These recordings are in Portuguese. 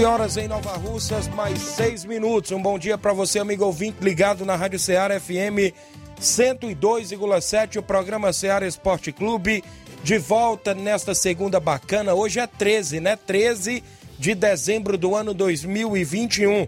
11 horas em Nova Russas, mais 6 minutos. Um bom dia para você, amigo ouvinte, ligado na Rádio Ceará FM 102,7, o programa Ceará Esporte Clube. De volta nesta segunda bacana. Hoje é 13, né? 13 de dezembro do ano 2021.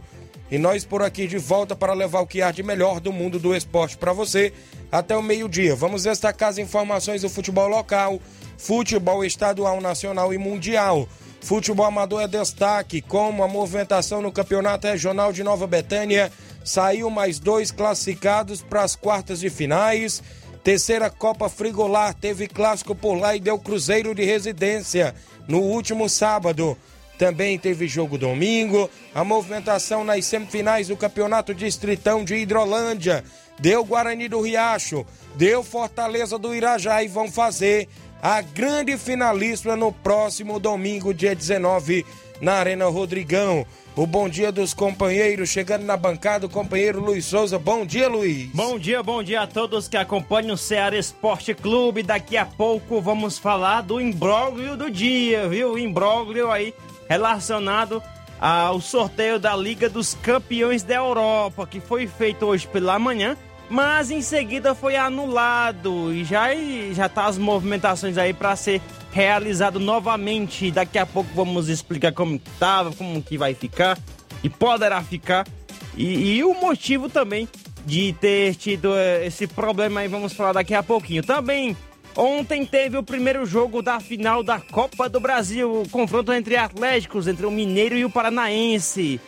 E nós por aqui de volta para levar o que há de melhor do mundo do esporte para você até o meio-dia. Vamos destacar as informações do futebol local, futebol estadual, nacional e mundial. Futebol amador é destaque, como a movimentação no Campeonato Regional de Nova Betânia. Saiu mais dois classificados para as quartas de finais. Terceira Copa Frigolar teve clássico por lá e deu Cruzeiro de residência no último sábado. Também teve jogo domingo. A movimentação nas semifinais do Campeonato Distritão de Hidrolândia. Deu Guarani do Riacho. Deu Fortaleza do Irajá e vão fazer a grande finalista no próximo domingo, dia 19, na Arena Rodrigão. O bom dia dos companheiros, chegando na bancada, o companheiro Luiz Souza. Bom dia, Luiz. Bom dia, bom dia a todos que acompanham o Ceará Esporte Clube. Daqui a pouco vamos falar do imbróglio do dia, viu? O imbróglio aí relacionado ao sorteio da Liga dos Campeões da Europa, que foi feito hoje pela manhã mas em seguida foi anulado e já já tá as movimentações aí para ser realizado novamente. Daqui a pouco vamos explicar como estava, como que vai ficar e poderá ficar e, e, o motivo também de ter tido eh, esse problema aí vamos falar daqui a pouquinho. Também ontem teve o primeiro jogo da final da Copa do Brasil, o confronto entre Atléticos, entre o Mineiro e o Paranaense.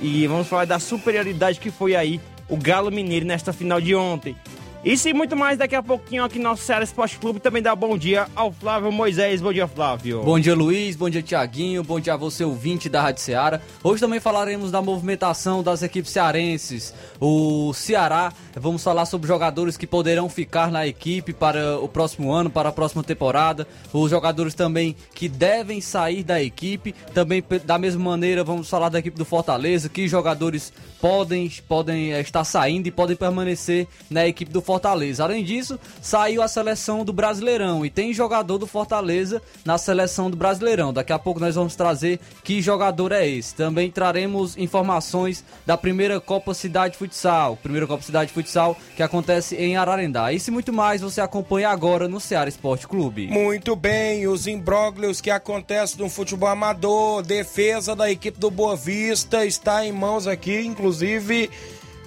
E vamos falar da superioridade que foi aí o Galo Mineiro nesta final de ontem. Isso e muito mais daqui a pouquinho aqui no nosso Ceará Esporte Clube. Também dá bom dia ao Flávio Moisés. Bom dia, Flávio. Bom dia, Luiz. Bom dia, Tiaguinho. Bom dia a você, ouvinte da Rádio Ceará. Hoje também falaremos da movimentação das equipes cearenses. O Ceará, vamos falar sobre jogadores que poderão ficar na equipe para o próximo ano, para a próxima temporada. Os jogadores também que devem sair da equipe. Também, da mesma maneira, vamos falar da equipe do Fortaleza. Que jogadores podem, podem eh, estar saindo e podem permanecer na equipe do Fortaleza Fortaleza. Além disso, saiu a seleção do Brasileirão e tem jogador do Fortaleza na seleção do Brasileirão. Daqui a pouco nós vamos trazer que jogador é esse. Também traremos informações da primeira Copa Cidade Futsal, primeira Copa Cidade Futsal que acontece em Ararendá. Isso e muito mais você acompanha agora no Ceará Esporte Clube. Muito bem, os imbróglios que acontecem no futebol amador, defesa da equipe do Boa Vista está em mãos aqui, inclusive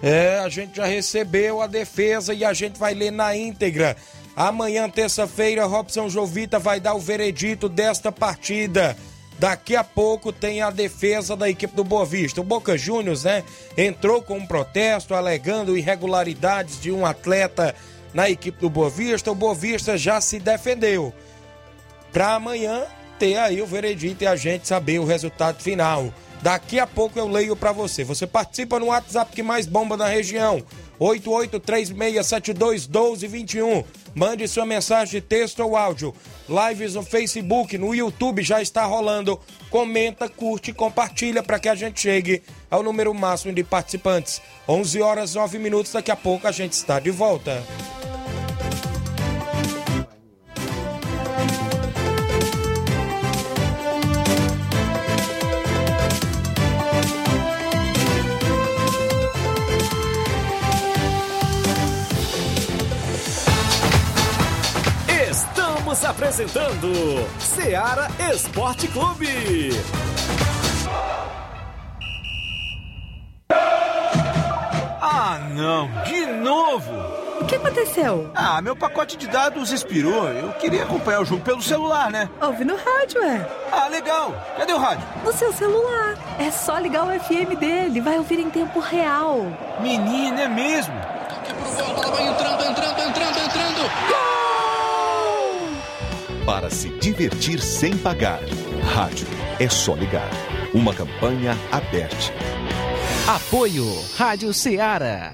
é, a gente já recebeu a defesa e a gente vai ler na íntegra. Amanhã, terça-feira, Robson Jovita vai dar o veredito desta partida. Daqui a pouco tem a defesa da equipe do Boa Vista. O Boca Juniors, né, entrou com um protesto alegando irregularidades de um atleta na equipe do Boa Vista. O Boa Vista já se defendeu. Para amanhã ter aí o veredito e a gente saber o resultado final. Daqui a pouco eu leio para você. Você participa no WhatsApp que mais bomba na região. 8836721221. Mande sua mensagem de texto ou áudio. Lives no Facebook, no YouTube já está rolando. Comenta, curte, compartilha para que a gente chegue ao número máximo de participantes. 11 horas 9 minutos. Daqui a pouco a gente está de volta. Estamos apresentando Seara Esporte Clube. Ah não, de novo. O que aconteceu? Ah, meu pacote de dados expirou. Eu queria acompanhar o jogo pelo celular, né? Ouve no rádio, é. Ah, legal. Cadê o rádio? No seu celular. É só ligar o FM dele. Vai ouvir em tempo real. Menina, é mesmo? Toque pro gol, bola vai entrando, entrando, entrando, entrando. Gol! Para se divertir sem pagar. Rádio é só ligar. Uma campanha aberta. Apoio Rádio Ceará.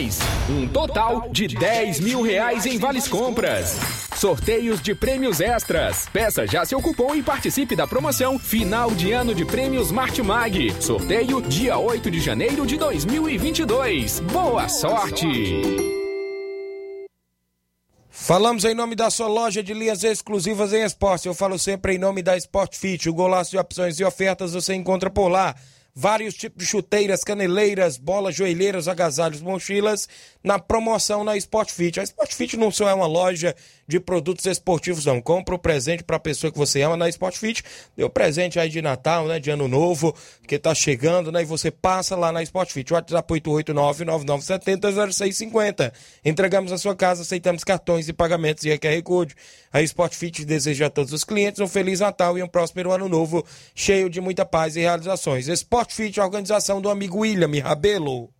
reais. Um total de 10 mil reais em vales compras. Sorteios de prêmios extras. Peça já seu cupom e participe da promoção Final de Ano de Prêmios Martimag. Sorteio dia 8 de janeiro de 2022. Boa sorte! Falamos em nome da sua loja de linhas exclusivas em esporte. Eu falo sempre em nome da Sport Fit. O golaço de opções e ofertas você encontra por lá vários tipos de chuteiras, caneleiras, bolas, joelheiras, agasalhos, mochilas na promoção na Sport Fit. A Sport Fit não só é uma loja de produtos esportivos, não. Compra o presente para a pessoa que você ama na Sport Fit. Deu presente aí de Natal, né? De Ano Novo, que tá chegando, né? E você passa lá na Sport Fit. WhatsApp 889-9970-0650. Entregamos a sua casa, aceitamos cartões e pagamentos e QR Code. A Sport Fit deseja a todos os clientes um Feliz Natal e um próspero Ano Novo, cheio de muita paz e realizações. Sport Fit, organização do amigo William Rabelo.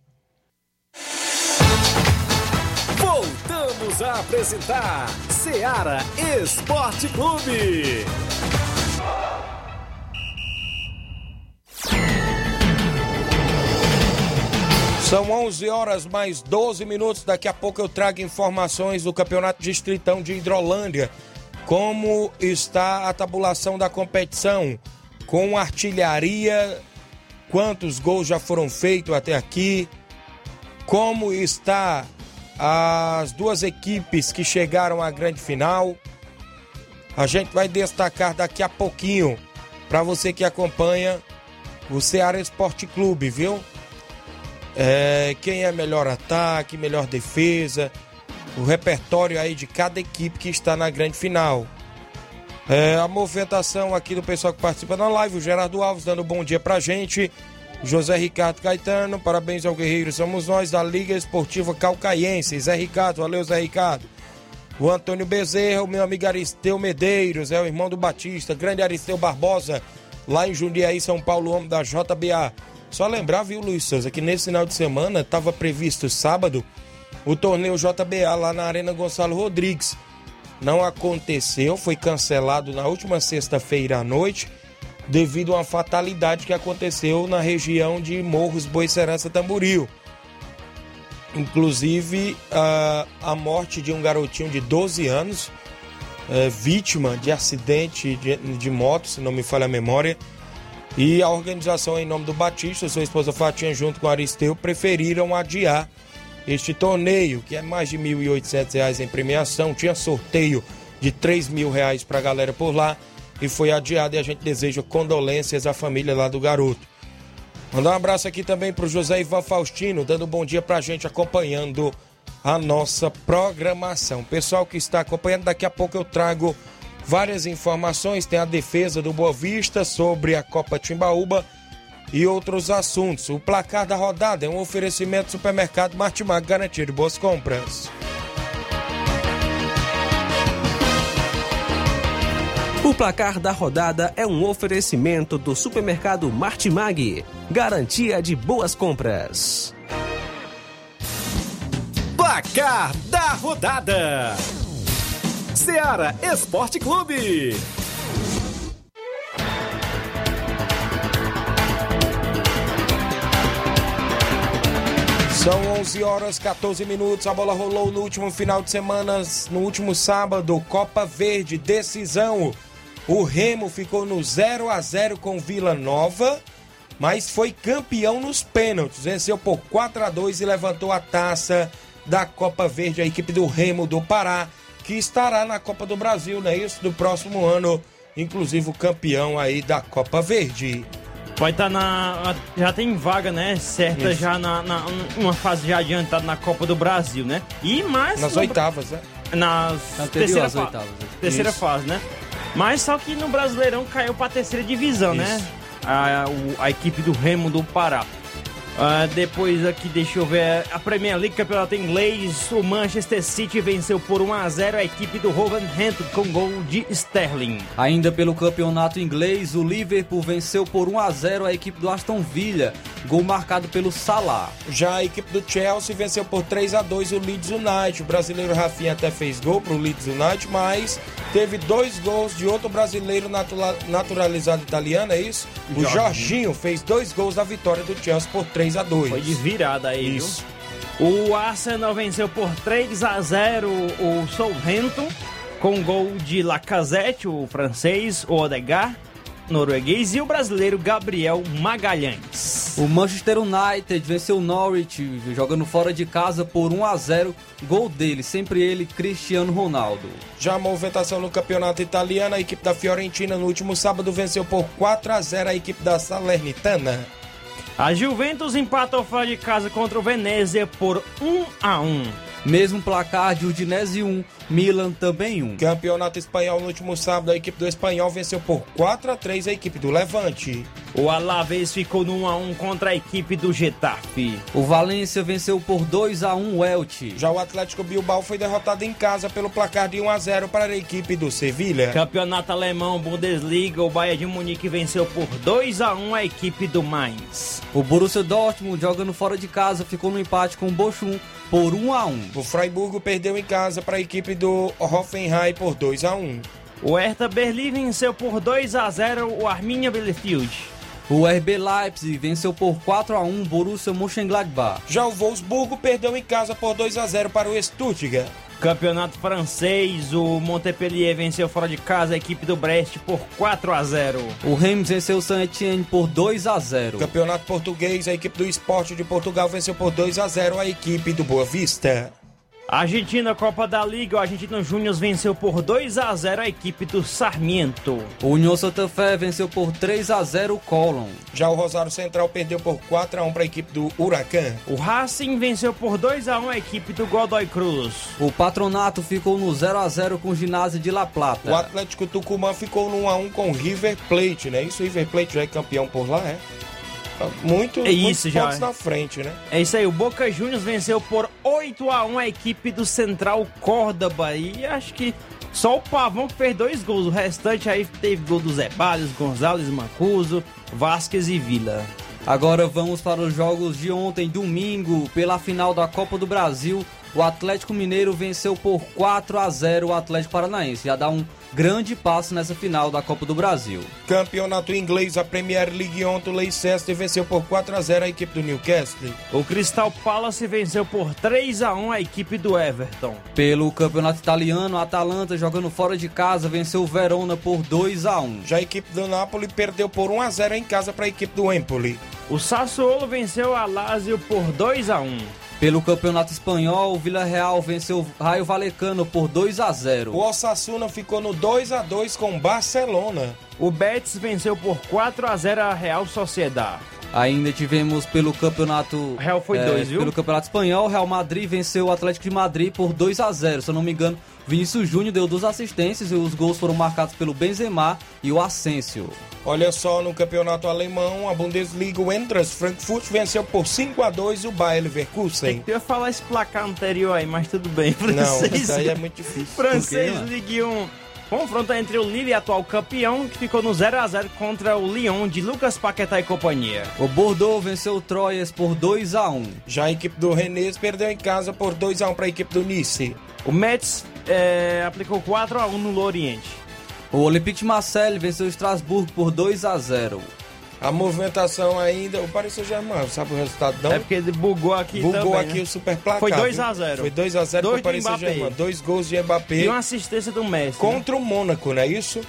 A apresentar Seara Esporte Clube. São 11 horas mais 12 minutos. Daqui a pouco eu trago informações do Campeonato Distritão de Hidrolândia. Como está a tabulação da competição? Com artilharia, quantos gols já foram feitos até aqui? Como está as duas equipes que chegaram à grande final. A gente vai destacar daqui a pouquinho para você que acompanha o Ceará Esporte Clube, viu? É, quem é melhor ataque, melhor defesa, o repertório aí de cada equipe que está na grande final. É, a movimentação aqui do pessoal que participa na live, o Gerardo Alves dando um bom dia pra gente. José Ricardo Caetano, parabéns ao Guerreiro, somos nós da Liga Esportiva Calcaiense. Zé Ricardo, valeu Zé Ricardo. O Antônio Bezerra, o meu amigo Aristeu Medeiros, é o irmão do Batista, grande Aristeu Barbosa, lá em Jundiaí, São Paulo, homem da JBA. Só lembrar, viu, Luiz Souza, que nesse final de semana estava previsto sábado o torneio JBA lá na Arena Gonçalo Rodrigues. Não aconteceu, foi cancelado na última sexta-feira à noite devido a uma fatalidade que aconteceu na região de Morros Boicerança Tamboril. Inclusive a, a morte de um garotinho de 12 anos, é, vítima de acidente de, de moto, se não me falha a memória. E a organização, em nome do Batista, sua esposa Fatinha, junto com Aristeu, preferiram adiar este torneio, que é mais de R$ 1.800 em premiação. Tinha sorteio de R$ 3.000 para a galera por lá e foi adiado e a gente deseja condolências à família lá do garoto. Mandar um abraço aqui também para o José Ivan Faustino, dando um bom dia para a gente, acompanhando a nossa programação. Pessoal que está acompanhando, daqui a pouco eu trago várias informações. Tem a defesa do Boa Vista sobre a Copa Timbaúba e outros assuntos. O placar da rodada é um oferecimento do supermercado Martimag, garantido boas compras. O placar da rodada é um oferecimento do supermercado Martimag. Garantia de boas compras. Placar da rodada: Seara Esporte Clube. São 11 horas 14 minutos. A bola rolou no último final de semana, no último sábado, Copa Verde, decisão. O Remo ficou no 0 a 0 com Vila Nova. mas foi campeão nos pênaltis. Venceu por 4 a 2 e levantou a taça da Copa Verde, a equipe do Remo do Pará, que estará na Copa do Brasil, não é isso? Do próximo ano, inclusive o campeão aí da Copa Verde. Vai estar na. Já tem vaga, né? Certa Isso. já na, na- uma fase já adiantada na Copa do Brasil, né? E mais. Nas no- oitavas, né? Nas Anterior terceira, fa- oitavas, né? terceira Isso. fase, né? Mas só que no Brasileirão caiu pra terceira divisão, né? Isso. A, o- a equipe do Remo do Pará. Ah, depois aqui, deixa eu ver, a Premier League, campeonato inglês, o Manchester City venceu por 1 a 0 a equipe do Wolverhampton com gol de Sterling. Ainda pelo campeonato inglês, o Liverpool venceu por 1 a 0 a equipe do Aston Villa, gol marcado pelo Salah. Já a equipe do Chelsea venceu por 3 a 2 o Leeds United. O brasileiro Rafinha até fez gol pro Leeds United, mas teve dois gols de outro brasileiro natura- naturalizado italiano, é isso? O Jorginho. Jorginho fez dois gols da vitória do Chelsea por 3 a 2 Foi de virada aí, Isso. viu? O Arsenal venceu por 3 a 0 o Southampton com gol de Lacazette, o francês, o Odegaard, norueguês, e o brasileiro Gabriel Magalhães. O Manchester United venceu o Norwich, jogando fora de casa por 1 a 0 gol dele, sempre ele, Cristiano Ronaldo. Já a movimentação no campeonato italiano, a equipe da Fiorentina no último sábado venceu por 4 a 0 a equipe da Salernitana. A Juventus empatou fora de casa contra o Venezia por 1 a 1. Mesmo placar de Udinese 1, Milan também 1. Campeonato espanhol no último sábado, a equipe do espanhol venceu por 4 a 3 a equipe do Levante. O Alavés ficou no 1 a 1 contra a equipe do Getafe. O Valência venceu por 2 a 1 o Elche. Já o Atlético Bilbao foi derrotado em casa pelo placar de 1 a 0 para a equipe do Sevilha. Campeonato alemão, Bundesliga, o Bayern de Munique venceu por 2 a 1 a equipe do Mainz. O Borussia Dortmund, jogando fora de casa, ficou no empate com o Bochum por 1 a 1. O Freiburgo perdeu em casa para a equipe do Hoffenheim por 2 a 1. O Hertha Berlim venceu por 2 a 0 o Arminia Bielefeld. O RB Leipzig venceu por 4 a 1 Borussia Mönchengladbach. Já o Wolfsburgo perdeu em casa por 2 a 0 para o Stuttgart. Campeonato francês, o Montpellier venceu fora de casa a equipe do Brest por 4 a 0. O Reims venceu o Saint-Étienne por 2 a 0. Campeonato português, a equipe do Esporte de Portugal venceu por 2 a 0 a equipe do Boa Vista. Argentina, Copa da Liga, o Argentino Júnior venceu por 2 a 0 a equipe do Sarmiento. O União Santa Fé venceu por 3 a 0 o Colón. Já o Rosário Central perdeu por 4 a 1 para a equipe do Huracan. O Racing venceu por 2 a 1 a equipe do Godoy Cruz. O Patronato ficou no 0 a 0 com o Ginásio de La Plata. O Atlético Tucumã ficou no 1 a 1 com o River Plate, né? Isso o River Plate já é campeão por lá, é? Muito, É isso já, pontos na frente, né? É isso aí, o Boca Juniors venceu por 8 a 1 a equipe do Central Córdoba. E acho que só o Pavão que fez dois gols. O restante aí teve gol do Zé Barrios, Gonzalez, Mancuso, Vasquez e Vila. Agora vamos para os jogos de ontem, domingo, pela final da Copa do Brasil. O Atlético Mineiro venceu por 4 a 0 o Atlético Paranaense. Já dá um grande passo nessa final da Copa do Brasil. Campeonato inglês, a Premier League ontem, o Leicester venceu por 4 a 0 a equipe do Newcastle. O Crystal Palace venceu por 3 a 1 a equipe do Everton. Pelo Campeonato Italiano, a Atalanta jogando fora de casa venceu o Verona por 2 a 1. Já a equipe do Napoli perdeu por 1 a 0 em casa para a equipe do Empoli. O Sassuolo venceu a Lazio por 2 a 1. Pelo Campeonato Espanhol, o Villarreal venceu o Raio Valecano por 2 a 0. O Osasuna ficou no 2 a 2 com Barcelona. O Betis venceu por 4 a 0 a Real Sociedad. Ainda tivemos pelo campeonato. Real foi é, dois, viu? Pelo campeonato espanhol, o Real Madrid venceu o Atlético de Madrid por 2 a 0 Se eu não me engano, Vinícius Júnior deu duas assistências e os gols foram marcados pelo Benzema e o Asensio. Olha só, no campeonato alemão, a Bundesliga, o Eintracht Frankfurt venceu por 5 a 2 o Bayer Leverkusen. Eu ia falar esse placar anterior aí, mas tudo bem. Não, Francês, isso aí é muito difícil. Francês Ligue 1. Confronto entre o Lille, atual campeão, que ficou no 0 a 0 contra o Lyon de Lucas Paquetá e companhia. O Bordeaux venceu o Troyes por 2 a 1 Já a equipe do Rennes perdeu em casa por 2 a 1 para a equipe do Nice. O Metz é, aplicou 4 a 1 no Lorient. O Olympique de Marseille venceu o Strasbourg por 2 a 0 A movimentação ainda, o Paris Saint-Germain, sabe o resultado não? É porque ele bugou aqui Bugou também, aqui né? o super placar. Foi 2 viu? a 0. Foi 2 a 0 Dois para o Paris. Saint-Germain. Dois gols de Mbappé E uma assistência do Messi. né? contra o Mônaco, não é isso?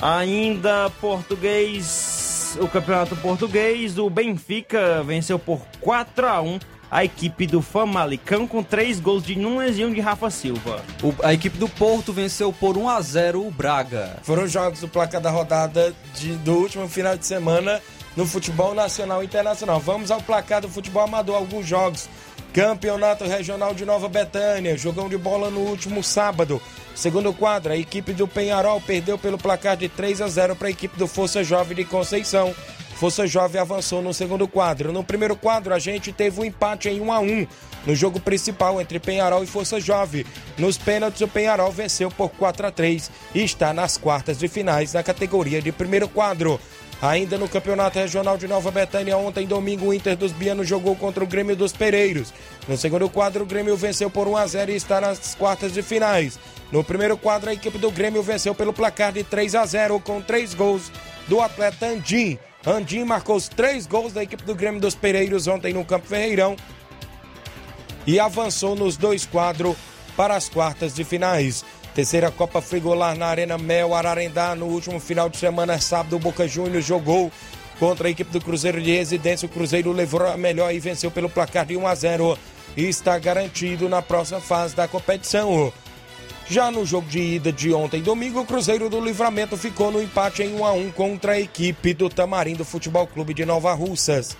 Ainda português o Campeonato Português, o Benfica venceu por 4 a 1 a equipe do Famalicão com três gols de Nunes e um de Rafa Silva. O- a equipe do Porto venceu por 1 a 0 o Braga. Foram os jogos do placar da rodada de- do último final de semana no futebol nacional e internacional. Vamos ao placar do futebol amador, alguns jogos. Campeonato Regional de Nova Betânia, jogão de bola no último sábado. Segundo quadro, a equipe do Penharol perdeu pelo placar de 3 a 0 para a equipe do Força Jovem de Conceição. Força Jovem avançou no segundo quadro. No primeiro quadro, a gente teve um empate em 1 a 1 no jogo principal entre Penharol e Força Jovem. Nos pênaltis, o Penharol venceu por 4 a 3 e está nas quartas de finais na categoria de primeiro quadro. Ainda no Campeonato Regional de Nova Betânia, ontem, domingo, o Inter dos Bianos jogou contra o Grêmio dos Pereiros. No segundo quadro, o Grêmio venceu por 1 a 0 e está nas quartas de finais. No primeiro quadro, a equipe do Grêmio venceu pelo placar de 3 a 0 com três gols do atleta Andim. Andim marcou os três gols da equipe do Grêmio dos Pereiros ontem no Campo Ferreirão e avançou nos dois quadros para as quartas de finais. Terceira Copa Frigolar na Arena Mel Ararendá no último final de semana, sábado, o Boca Juniors jogou contra a equipe do Cruzeiro de Residência. O Cruzeiro levou a melhor e venceu pelo placar de 1 a 0 e está garantido na próxima fase da competição. Já no jogo de ida de ontem, domingo, o Cruzeiro do Livramento ficou no empate em 1 a 1 contra a equipe do Tamarindo Futebol Clube de Nova Russas.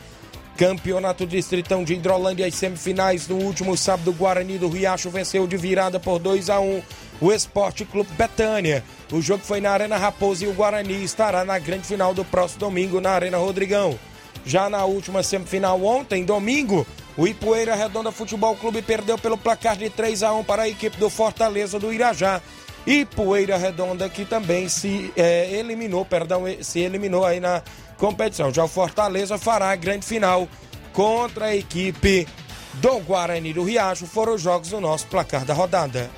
Campeonato Distritão de Hidrolândia as semifinais no último sábado, o Guarani do Riacho venceu de virada por 2 a 1 o Esporte Clube Betânia. O jogo foi na Arena Raposa e o Guarani estará na grande final do próximo domingo na Arena Rodrigão. Já na última semifinal ontem, domingo, o Ipueira Redonda Futebol Clube perdeu pelo placar de 3 a 1 para a equipe do Fortaleza do Irajá. Ipueira Redonda que também se eh, eliminou, perdão, se eliminou aí na competição. Já o Fortaleza fará a grande final contra a equipe do Guarani do Riacho. Foram os jogos do nosso placar da rodada.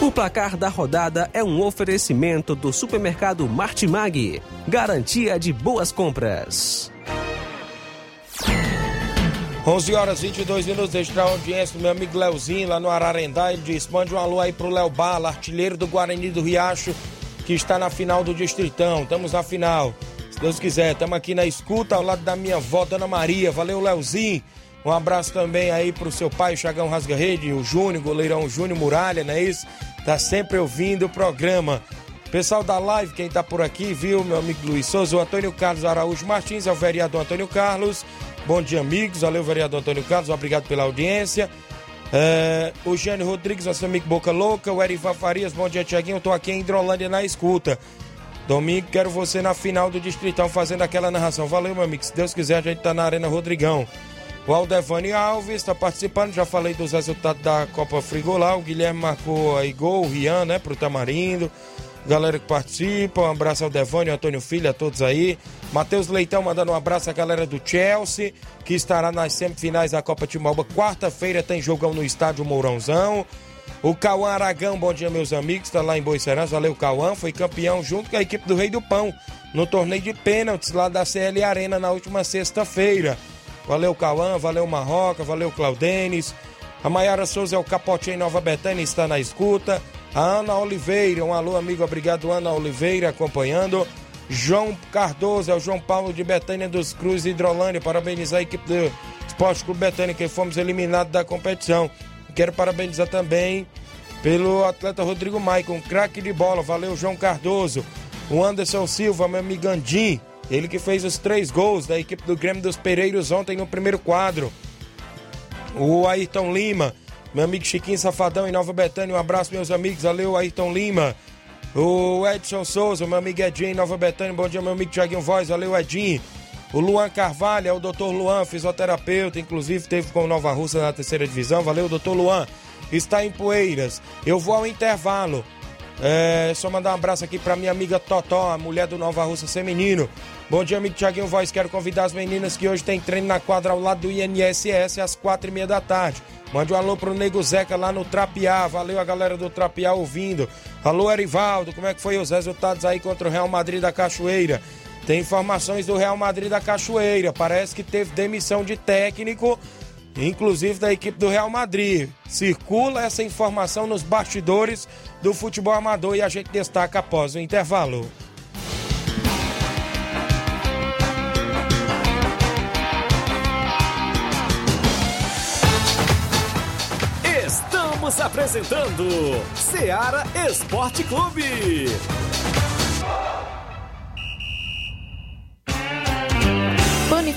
O placar da rodada é um oferecimento do supermercado Martimag. Garantia de boas compras. 11 horas 22 minutos, extra audiência do meu amigo Leozinho lá no Ararendá. Ele diz: mande um alô aí pro Léo Bala, artilheiro do Guarani do Riacho, que está na final do Distritão. Estamos na final. Se Deus quiser, estamos aqui na escuta ao lado da minha avó, Dona Maria. Valeu, Leozinho. Um abraço também aí pro seu pai, o Chagão Rasga Rede, o Júnior, goleirão Júnior Muralha, não é isso? Tá sempre ouvindo o programa. Pessoal da live, quem tá por aqui, viu? Meu amigo Luiz Souza, o Antônio Carlos Araújo Martins, é o vereador Antônio Carlos. Bom dia, amigos. Valeu, vereador Antônio Carlos. Obrigado pela audiência. É, o Jânio Rodrigues, nosso amigo Boca Louca. O Erivan Farias. Bom dia, Tiaguinho. Tô aqui em Hidrolândia na escuta. Domingo, quero você na final do Distritão fazendo aquela narração. Valeu, meu amigo. Se Deus quiser, a gente tá na Arena Rodrigão. O Aldevani Alves está participando. Já falei dos resultados da Copa Frigolar. O Guilherme marcou aí gol. O Rian, né, pro Tamarindo. Galera que participa, um abraço ao Devânio, Antônio Filho, a todos aí. Matheus Leitão mandando um abraço à galera do Chelsea, que estará nas semifinais da Copa Timauba. Quarta-feira tem jogão no estádio Mourãozão. O Cauã Aragão, bom dia, meus amigos, está lá em Boicerança. Valeu, Cauã. Foi campeão junto com a equipe do Rei do Pão no torneio de pênaltis lá da CL Arena na última sexta-feira. Valeu, Cauã. Valeu, Marroca. Valeu, Claudenes. A Maiara Souza é o Capotinho em Nova Betânia, está na escuta. A Ana Oliveira, um alô, amigo, obrigado, Ana Oliveira, acompanhando. João Cardoso, é o João Paulo de Betânia dos Cruz Hidrolândia, parabenizar a equipe do Esporte Clube Betânia, que fomos eliminados da competição. Quero parabenizar também pelo atleta Rodrigo Maicon, craque de bola, valeu, João Cardoso. O Anderson Silva, meu amigo Andim, ele que fez os três gols da equipe do Grêmio dos Pereiros ontem no primeiro quadro. O Ayrton Lima, meu amigo Chiquinho Safadão em Nova Betânia. Um abraço, meus amigos. Valeu, Ayrton Lima. O Edson Souza, meu amigo Edinho em Nova Betânia. Bom dia, meu amigo Tiaguinho Voz. Valeu, Edinho. O Luan Carvalho é o doutor Luan, fisioterapeuta, inclusive teve com Nova Russa na terceira divisão. Valeu, doutor Luan. Está em Poeiras. Eu vou ao intervalo. É, só mandar um abraço aqui para minha amiga Totó, a mulher do Nova Russa Feminino. Bom dia, amigo Tiaguinho Voz. Quero convidar as meninas que hoje tem treino na quadra ao lado do INSS às quatro e meia da tarde. Mande um alô pro Nego Zeca lá no Trapiá. Valeu a galera do Trapiá ouvindo. Alô, Erivaldo. Como é que foi os resultados aí contra o Real Madrid da Cachoeira? Tem informações do Real Madrid da Cachoeira. Parece que teve demissão de técnico inclusive da equipe do Real Madrid. Circula essa informação nos bastidores do futebol amador e a gente destaca após o intervalo. Estamos apresentando Seara Esporte Clube.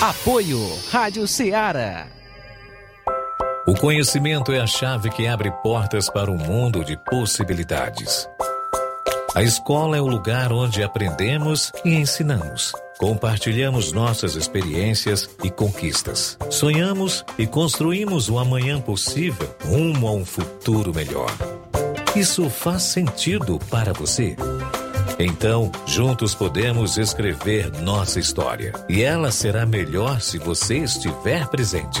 Apoio Rádio Ceará. O conhecimento é a chave que abre portas para um mundo de possibilidades. A escola é o lugar onde aprendemos e ensinamos. Compartilhamos nossas experiências e conquistas. Sonhamos e construímos um amanhã possível rumo a um futuro melhor. Isso faz sentido para você? Então, juntos podemos escrever nossa história. E ela será melhor se você estiver presente.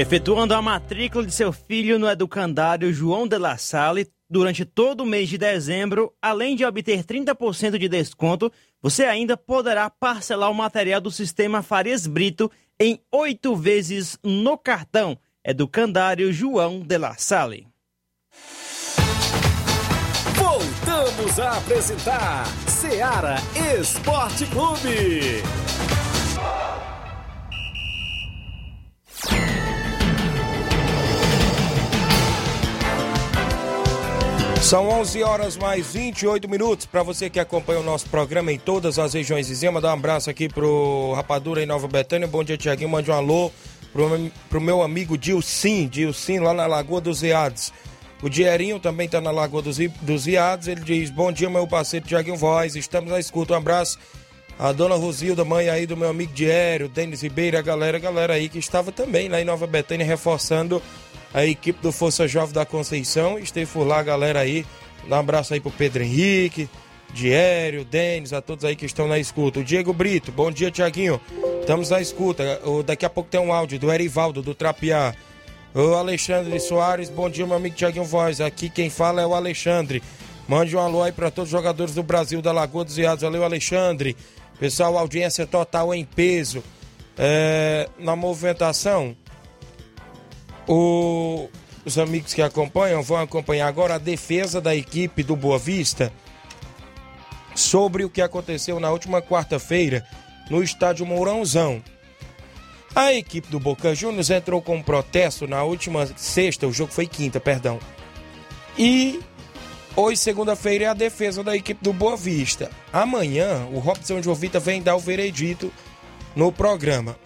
Efetuando a matrícula de seu filho no educandário João de La Salle durante todo o mês de dezembro, além de obter 30% de desconto, você ainda poderá parcelar o material do sistema Farias Brito em oito vezes no cartão. Educandário João de La Salle. Voltamos a apresentar Seara Esporte Clube. São 11 horas mais 28 minutos. Para você que acompanha o nosso programa em todas as regiões vizinhas, mandar um abraço aqui pro Rapadura em Nova Betânia. Bom dia, Tiaguinho. Mande um alô pro, pro meu amigo Dilcim, Dilcim lá na Lagoa dos Iades. O Dierinho também está na Lagoa dos, dos. Ele diz: Bom dia, meu parceiro Tiaguinho Voz. Estamos na escuta. Um abraço a dona Rosilda, mãe aí do meu amigo Diério, Denis Ribeiro, a galera, a galera aí que estava também lá em Nova Betânia reforçando a equipe do Força Jovem da Conceição. Esteve por lá, galera aí. Um abraço aí pro Pedro Henrique, Diério, Denis, a todos aí que estão na escuta. O Diego Brito, bom dia, Tiaguinho. Estamos na escuta. O, daqui a pouco tem um áudio do Erivaldo, do Trapiá. O Alexandre Soares, bom dia, meu amigo Tiaguinho Voz. Aqui quem fala é o Alexandre. Mande um alô aí para todos os jogadores do Brasil da Lagoa dos Iados. Valeu, Alexandre. Pessoal, audiência total em peso. É, na movimentação, o, os amigos que acompanham vão acompanhar agora a defesa da equipe do Boa Vista sobre o que aconteceu na última quarta-feira no estádio Mourãozão. A equipe do Boca Juniors entrou com um protesto na última sexta, o jogo foi quinta, perdão. E hoje, segunda-feira, é a defesa da equipe do Boa Vista. Amanhã, o Robson Jovita vem dar o veredito no programa.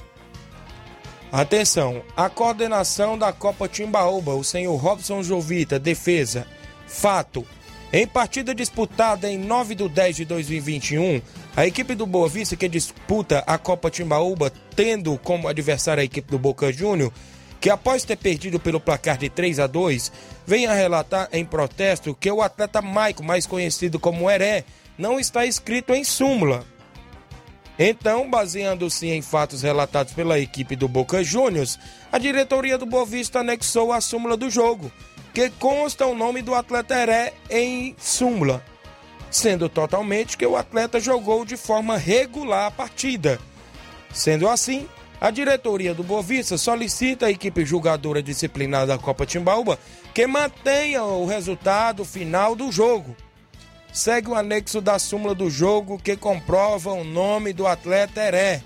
Atenção, a coordenação da Copa Timbaúba, o senhor Robson Jovita, defesa. Fato. Em partida disputada em 9 de 10 de 2021, a equipe do Boa Vista, que disputa a Copa Timbaúba, tendo como adversário a equipe do Boca Júnior, que após ter perdido pelo placar de 3 a 2, vem a relatar em protesto que o atleta Maico, mais conhecido como Heré, não está inscrito em súmula. Então, baseando-se em fatos relatados pela equipe do Boca Juniors, a diretoria do Boavista anexou a súmula do jogo, que consta o nome do atleta Heré em súmula, sendo totalmente que o atleta jogou de forma regular a partida. Sendo assim, a diretoria do Boavista solicita à equipe julgadora disciplinar da Copa Timbaúba que mantenha o resultado final do jogo. Segue o anexo da súmula do jogo que comprova o nome do atleta Heré.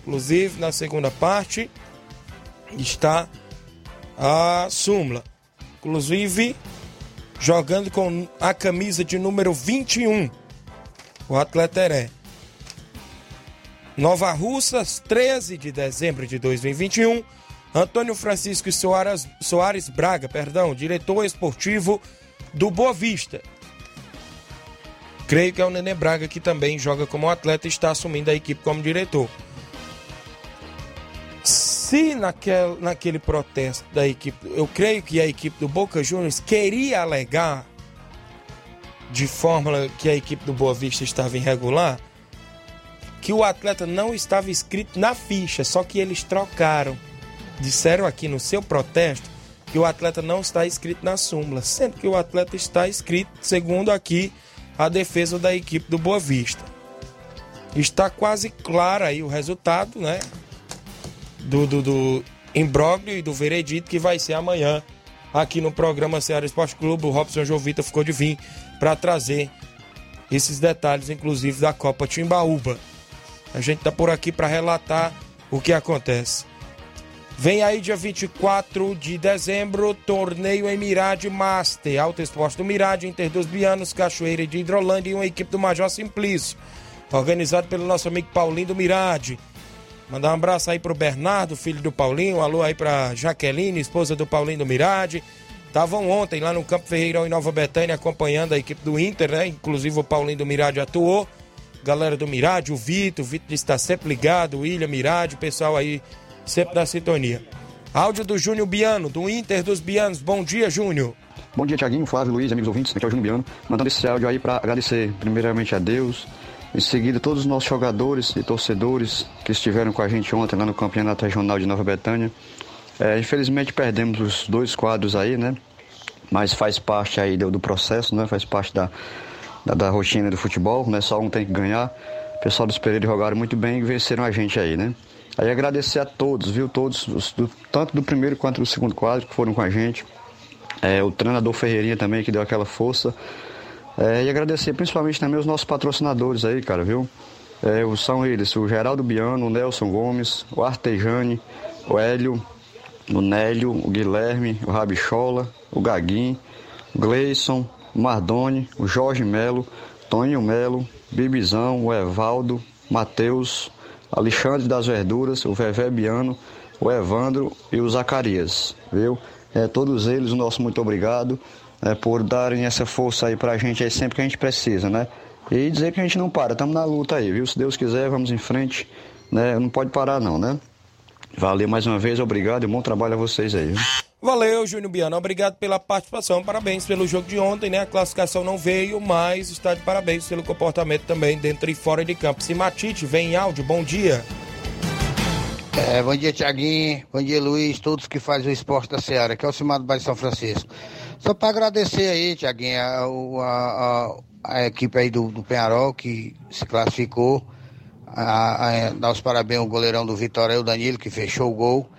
Inclusive, na segunda parte está a súmula. Inclusive, jogando com a camisa de número 21, o atleta Heré. Nova Russas, 13 de dezembro de 2021. Antônio Francisco Soares, Soares Braga, perdão, diretor esportivo do Boa Vista. Creio que é o Nenê Braga que também joga como atleta e está assumindo a equipe como diretor. Se naquele, naquele protesto da equipe, eu creio que a equipe do Boca Juniors queria alegar de forma que a equipe do Boa Vista estava irregular, que o atleta não estava escrito na ficha, só que eles trocaram. Disseram aqui no seu protesto que o atleta não está escrito na súmula, sendo que o atleta está escrito, segundo aqui, a defesa da equipe do Boa Vista. Está quase claro aí o resultado, né? Do, do, do imbróglio e do veredito que vai ser amanhã aqui no programa Ceará Esporte Clube. O Robson Jovita ficou de vir para trazer esses detalhes, inclusive da Copa Timbaúba. A gente tá por aqui para relatar o que acontece. Vem aí dia 24 de dezembro, torneio em Mirade Master, Alto Esporte do Mirade, Inter dos Bianos, Cachoeira de Hidrolândia e uma equipe do Major Simplício. Organizado pelo nosso amigo Paulinho do Mirade. Mandar um abraço aí pro Bernardo, filho do Paulinho, um alô aí pra Jaqueline, esposa do Paulinho do Mirade. Estavam ontem lá no Campo Ferreirão em Nova Betânia acompanhando a equipe do Inter, né? Inclusive o Paulinho do Mirade atuou. Galera do Mirade, o Vitor, o Vitor está sempre ligado, o William Mirade, o pessoal aí sempre da sintonia. Áudio do Júnior Biano, do Inter dos Bianos. Bom dia, Júnior. Bom dia, Tiaguinho, Flávio, Luiz, amigos ouvintes. Aqui é o Júnior Biano, mandando esse áudio aí para agradecer primeiramente a Deus, em seguida todos os nossos jogadores e torcedores que estiveram com a gente ontem lá no Campeonato Regional de Nova Betânia. É, infelizmente perdemos os dois quadros aí, né? Mas faz parte aí do, do processo, né? Faz parte da, da, da, rotina do futebol, né? Só um tem que ganhar. O pessoal dos Pereira jogaram muito bem e venceram a gente aí, né? Aí agradecer a todos, viu? Todos, os, do, tanto do primeiro quanto do segundo quadro que foram com a gente. É, o treinador Ferreirinha também que deu aquela força. É, e agradecer principalmente também os nossos patrocinadores aí, cara, viu? É, são eles, o Geraldo Biano, o Nelson Gomes, o Artejane, o Hélio, o Nélio, o Guilherme, o Rabichola, o Gaguim, o Gleison, o Mardoni, o Jorge Melo, Tonho Melo, Bibizão, o Evaldo, Matheus, Alexandre das Verduras, o Vevé Biano, o Evandro e o Zacarias, viu? É, todos eles, o nosso muito obrigado é, por darem essa força aí pra gente aí sempre que a gente precisa, né? E dizer que a gente não para, estamos na luta aí, viu? Se Deus quiser, vamos em frente, né? Não pode parar não, né? Valeu mais uma vez, obrigado e bom trabalho a vocês aí, viu? Valeu, Júnior Biano. Obrigado pela participação. Parabéns pelo jogo de ontem, né? A classificação não veio, mas está de parabéns pelo comportamento também dentro e fora de campo. Simatite, vem em áudio. Bom dia. É, bom dia, Tiaguinho. Bom dia, Luiz. Todos que fazem o esporte da Seara, que é o Cimado Bairro São Francisco. Só para agradecer aí, Tiaguinho, a, a, a, equipe aí do, do Penharol que se classificou. A, a, dar os parabéns ao goleirão do Vitória, o Danilo, que fechou o gol.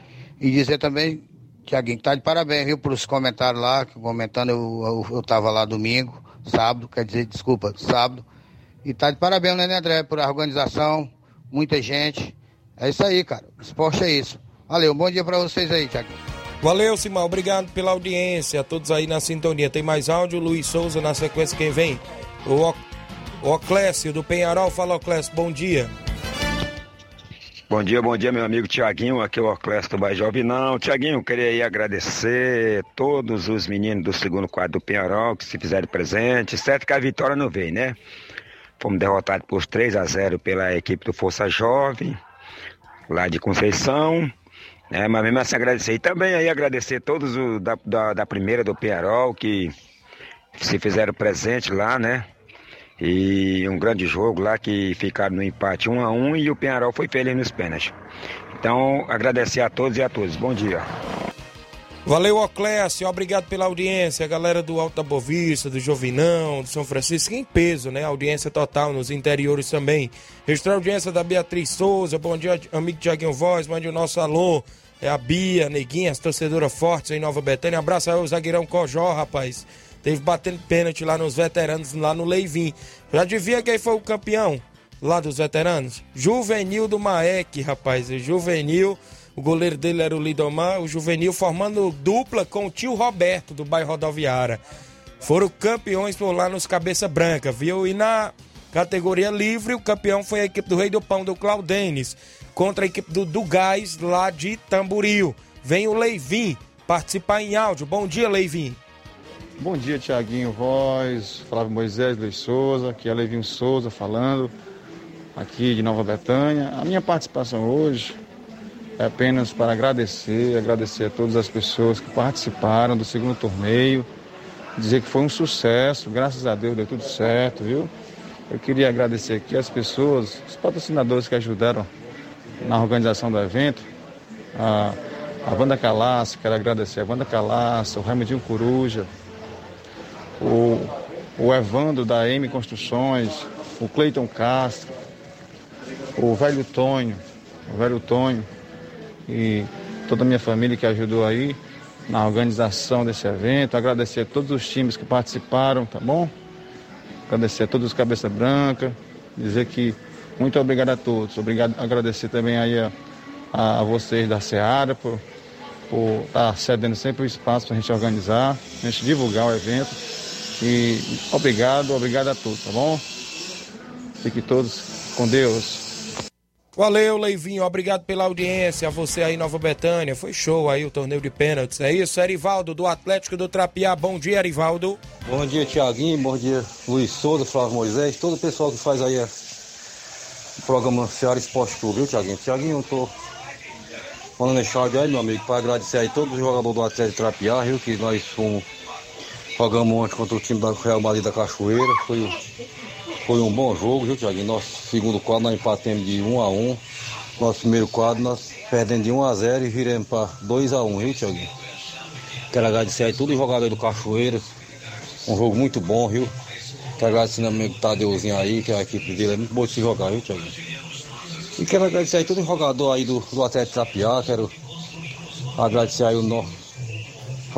E dizer também Tiaguinho, tá de parabéns, viu, pelos comentários lá, comentando, eu, eu, eu tava lá domingo, sábado, quer dizer, desculpa, sábado. E tá de parabéns, né, André, por a organização, muita gente. É isso aí, cara. Esporte é isso. Valeu, bom dia para vocês aí, Tiaguinho. Valeu, Simão. Obrigado pela audiência. Todos aí na sintonia. Tem mais áudio. Luiz Souza na sequência. Quem vem? O, o Oclésio do Penharol. Fala, Oclésio. Bom dia. Bom dia, bom dia, meu amigo Tiaguinho, aqui é o Oclésio do Jovem. Não, Tiaguinho, queria aí agradecer todos os meninos do segundo quadro do Penharol que se fizeram presente. Certo que a vitória não veio, né? Fomos derrotados por 3 a 0 pela equipe do Força Jovem, lá de Conceição. Né? Mas mesmo assim agradecer. E também aí agradecer todos o, da, da, da primeira do Penharol que se fizeram presente lá, né? E um grande jogo lá que ficaram no empate 1 a 1 e o Penharol foi feliz nos pênaltis. Então, agradecer a todos e a todos. Bom dia. Valeu, Oclécio, obrigado pela audiência, a galera do Alta Bovista, do Jovinão, do São Francisco, em peso, né? Audiência total nos interiores também. Registrar a audiência da Beatriz Souza, bom dia, amigo Tiaguinho Voz, mande o nosso alô. É a Bia, Neguinha, as torcedoras fortes em Nova Betânia. Abraço aí o zagueirão Cojó, rapaz. Teve batendo pênalti lá nos veteranos, lá no Leivin. Já devia quem foi o campeão lá dos veteranos? Juvenil do Maek, rapaz. O Juvenil, o goleiro dele era o Lidomar, o Juvenil formando dupla com o tio Roberto, do bairro Rodoviária. Foram campeões por lá nos Cabeça Branca, viu? E na categoria livre, o campeão foi a equipe do Rei do Pão, do Claudenes, contra a equipe do, do lá de Tamboril. Vem o Leivin participar em áudio. Bom dia, Leivin. Bom dia, Tiaguinho Voz, Flávio Moisés, Luiz Souza, aqui é Levinho Souza falando, aqui de Nova Betânia. A minha participação hoje é apenas para agradecer, agradecer a todas as pessoas que participaram do segundo torneio, dizer que foi um sucesso, graças a Deus deu tudo certo, viu? Eu queria agradecer aqui as pessoas, os patrocinadores que ajudaram na organização do evento, a, a Banda Calaça, quero agradecer a Banda Calaça, o Raimundinho Coruja, o, o Evandro da M Construções, o Cleiton Castro, o velho Tonho, o velho Tonho e toda a minha família que ajudou aí na organização desse evento. Agradecer a todos os times que participaram, tá bom? Agradecer a todos os Cabeça Branca, dizer que muito obrigado a todos. Obrigado, agradecer também aí a, a, vocês da Seara por, por estar cedendo sempre o espaço para a gente organizar, a gente divulgar o evento. E obrigado, obrigado a todos, tá bom? Fiquem todos com Deus. Valeu, Leivinho. Obrigado pela audiência. A você aí, Nova Betânia. Foi show aí o torneio de pênaltis. É isso, Erivaldo, do Atlético do Trapiá. Bom dia, Erivaldo. Bom dia, Tiaguinho. Bom dia, Luiz Souza, Flávio Moisés. Todo o pessoal que faz aí a... o programa Ceará Esporte Clube, viu, Tiaguinho? Tiaguinho, eu tô falando esse áudio aí, meu amigo, para agradecer aí todos os jogadores do Atlético do Trapiá, viu, que nós fomos Jogamos ontem contra o time da Real Madrid da Cachoeira. Foi, foi um bom jogo, viu, Tiaguinho? Nosso segundo quadro nós empatamos de 1 a 1 Nosso primeiro quadro nós perdemos de 1 a 0 e viramos para 2 a 1 viu, Tiaguinho? Quero agradecer aí todos os jogadores do Cachoeira. Um jogo muito bom, viu? Quero agradecer ao amigo Tadeuzinho aí, que a equipe dele é muito de se jogar, viu, Tiaguinho? E quero agradecer aí todo o jogador aí do, do Atlético Trapiá, quero agradecer aí o nosso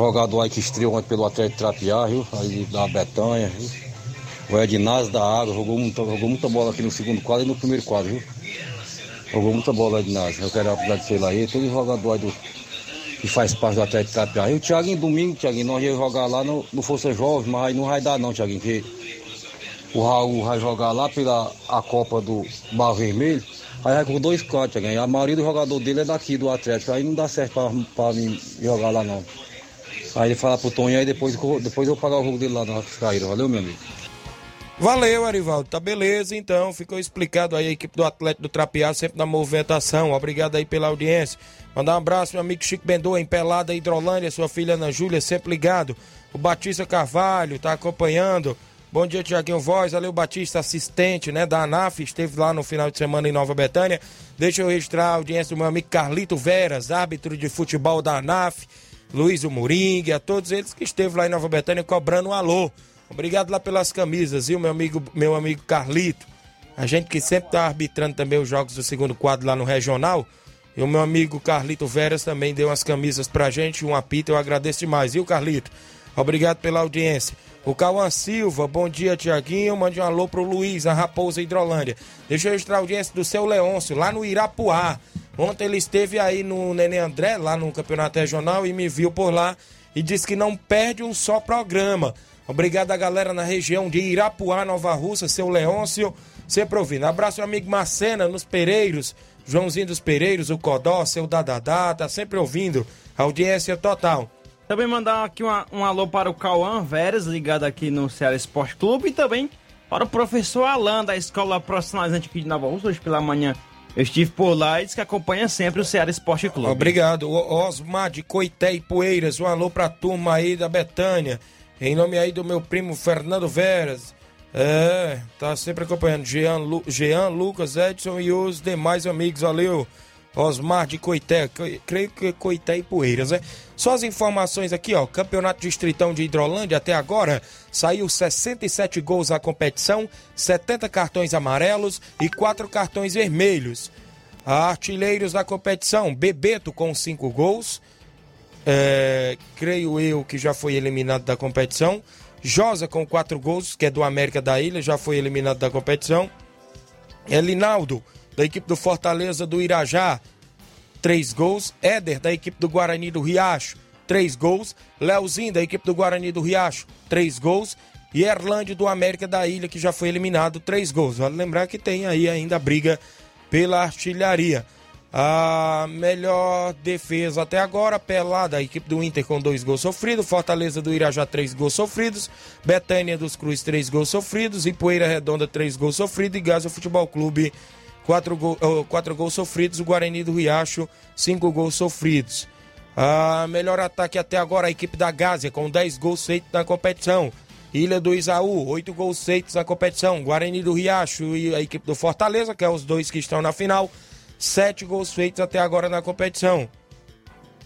jogador aí que estreou ontem pelo Atlético Trapiá, viu? Aí da Betanha, viu? O Ednaz da Água, jogou muita, jogou muita bola aqui no segundo quadro e no primeiro quadro, viu? Jogou muita bola, Ednaz. Eu quero agradecer lá aí, todo jogador do, que faz parte do Atlético Trapiá. E o Thiaguinho domingo, Thiaguinho, nós íamos jogar lá no, no Força Jovem, mas aí não vai dar não, Thiaguinho, porque o Raul vai jogar lá pela a Copa do Bar Vermelho. Aí vai com dois cantos, Thiaguinho. A maioria do jogador dele é daqui do Atlético. Aí não dá certo pra mim jogar lá não. Aí ele fala pro Tonho aí depois, depois eu pagar o jogo dele lá na Caíra. Valeu, meu amigo. Valeu, Arivaldo. Tá beleza, então. Ficou explicado aí a equipe do Atlético do Trapear, sempre na movimentação. Obrigado aí pela audiência. Mandar um abraço, meu amigo Chico Bendoa, em Pelada, Hidrolândia, sua filha Ana Júlia, sempre ligado. O Batista Carvalho tá acompanhando. Bom dia, Tiaguinho Voz. O Batista, assistente né, da ANAF, esteve lá no final de semana em Nova Betânia. Deixa eu registrar a audiência do meu amigo Carlito Veras, árbitro de futebol da ANAF. Luiz Moringue, a todos eles que esteve lá em Nova Betânia cobrando um alô. Obrigado lá pelas camisas, viu, meu amigo, meu amigo Carlito. A gente que sempre está arbitrando também os jogos do segundo quadro lá no Regional. E o meu amigo Carlito Veras também deu umas camisas pra gente, um apito, eu agradeço demais, viu, Carlito? Obrigado pela audiência. O Cauã Silva, bom dia, Tiaguinho. Mande um alô pro Luiz, a Raposa Hidrolândia. Deixa eu registrar a audiência do seu Leôncio, lá no Irapuá. Ontem ele esteve aí no Nenê André, lá no Campeonato Regional, e me viu por lá e disse que não perde um só programa. Obrigado a galera na região de Irapuá, Nova Russa, seu Leôncio, sempre ouvindo. Abraço, meu amigo Macena, nos Pereiros, Joãozinho dos Pereiros, o Codó, seu Dadadá, tá sempre ouvindo. Audiência total. Também mandar aqui uma, um alô para o Cauã Veres, ligado aqui no Ceará Esporte Clube, e também para o professor Alan, da Escola Profissionalizante aqui de Nova Russa, hoje pela manhã eu estive por lá e que acompanha sempre o Ceará Esporte Clube. Obrigado. O Osmar de Coité e Poeiras, um alô pra turma aí da Betânia. Em nome aí do meu primo Fernando Veras. É, tá sempre acompanhando. Jean, Lu, Jean, Lucas, Edson e os demais amigos. Valeu. Osmar de Coité, creio que Coité e Poeiras, né? Só as informações aqui, ó. Campeonato Distritão de Hidrolândia até agora saiu 67 gols na competição, 70 cartões amarelos e 4 cartões vermelhos. Artilheiros da competição, Bebeto com 5 gols. É, creio eu que já foi eliminado da competição. Josa com 4 gols, que é do América da Ilha, já foi eliminado da competição. Elinaldo da equipe do Fortaleza do Irajá, três gols. Éder, da equipe do Guarani do Riacho, três gols. Leozinho, da equipe do Guarani do Riacho, três gols. E Erlândio do América da Ilha, que já foi eliminado, três gols. Vale lembrar que tem aí ainda a briga pela artilharia. A melhor defesa até agora, pelada, a equipe do Inter com dois gols sofridos, Fortaleza do Irajá, três gols sofridos, Betânia dos Cruz, três gols sofridos, e Poeira Redonda, três gols sofridos, e Gaza Futebol Clube, quatro, gol, oh, quatro gols sofridos, o Guarani do Riacho, cinco gols sofridos. A melhor ataque até agora, a equipe da Gásia, com 10 gols feitos na competição. Ilha do Isaú, 8 gols feitos na competição. Guarani do Riacho e a equipe do Fortaleza, que é os dois que estão na final, 7 gols feitos até agora na competição.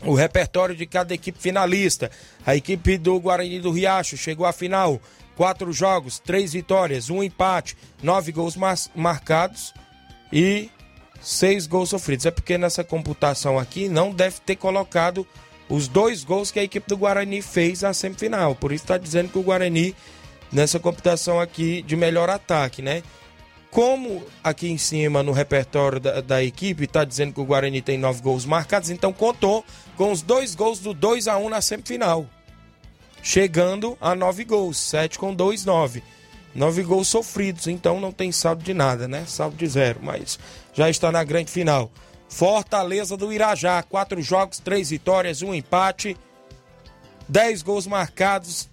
O repertório de cada equipe finalista. A equipe do Guarani do Riacho chegou à final. Quatro jogos, três vitórias, um empate, nove gols mar marcados e seis gols sofridos. É porque nessa computação aqui não deve ter colocado os dois gols que a equipe do Guarani fez na semifinal. Por isso está dizendo que o Guarani, nessa computação aqui de melhor ataque, né? Como aqui em cima no repertório da, da equipe está dizendo que o Guarani tem nove gols marcados, então contou com os dois gols do 2 a 1 na semifinal. Chegando a nove gols, sete com dois, nove. Nove gols sofridos, então não tem saldo de nada, né? Saldo de zero, mas já está na grande final. Fortaleza do Irajá, quatro jogos, três vitórias, um empate, dez gols marcados,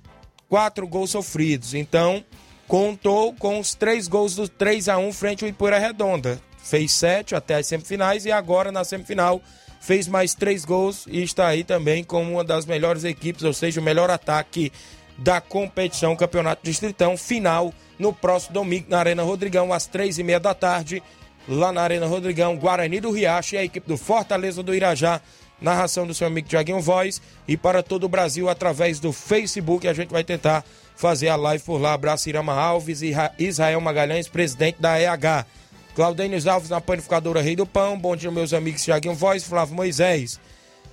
quatro gols sofridos. Então, contou com os três gols do 3 a 1 frente ao Ipoeira Redonda. Fez sete até as semifinais e agora na semifinal fez mais três gols e está aí também como uma das melhores equipes, ou seja, o melhor ataque da competição Campeonato Distritão, final no próximo domingo na Arena Rodrigão, às três e meia da tarde, lá na Arena Rodrigão, Guarani do Riacho e a equipe do Fortaleza do Irajá, narração do seu amigo Tiaguinho Voz e para todo o Brasil através do Facebook, a gente vai tentar fazer a live por lá. Abraço Irama Alves e Israel Magalhães, presidente da EH. Claudênio Alves na panificadora Rei do Pão. Bom dia, meus amigos Tiaguinho Voz, Flávio Moisés.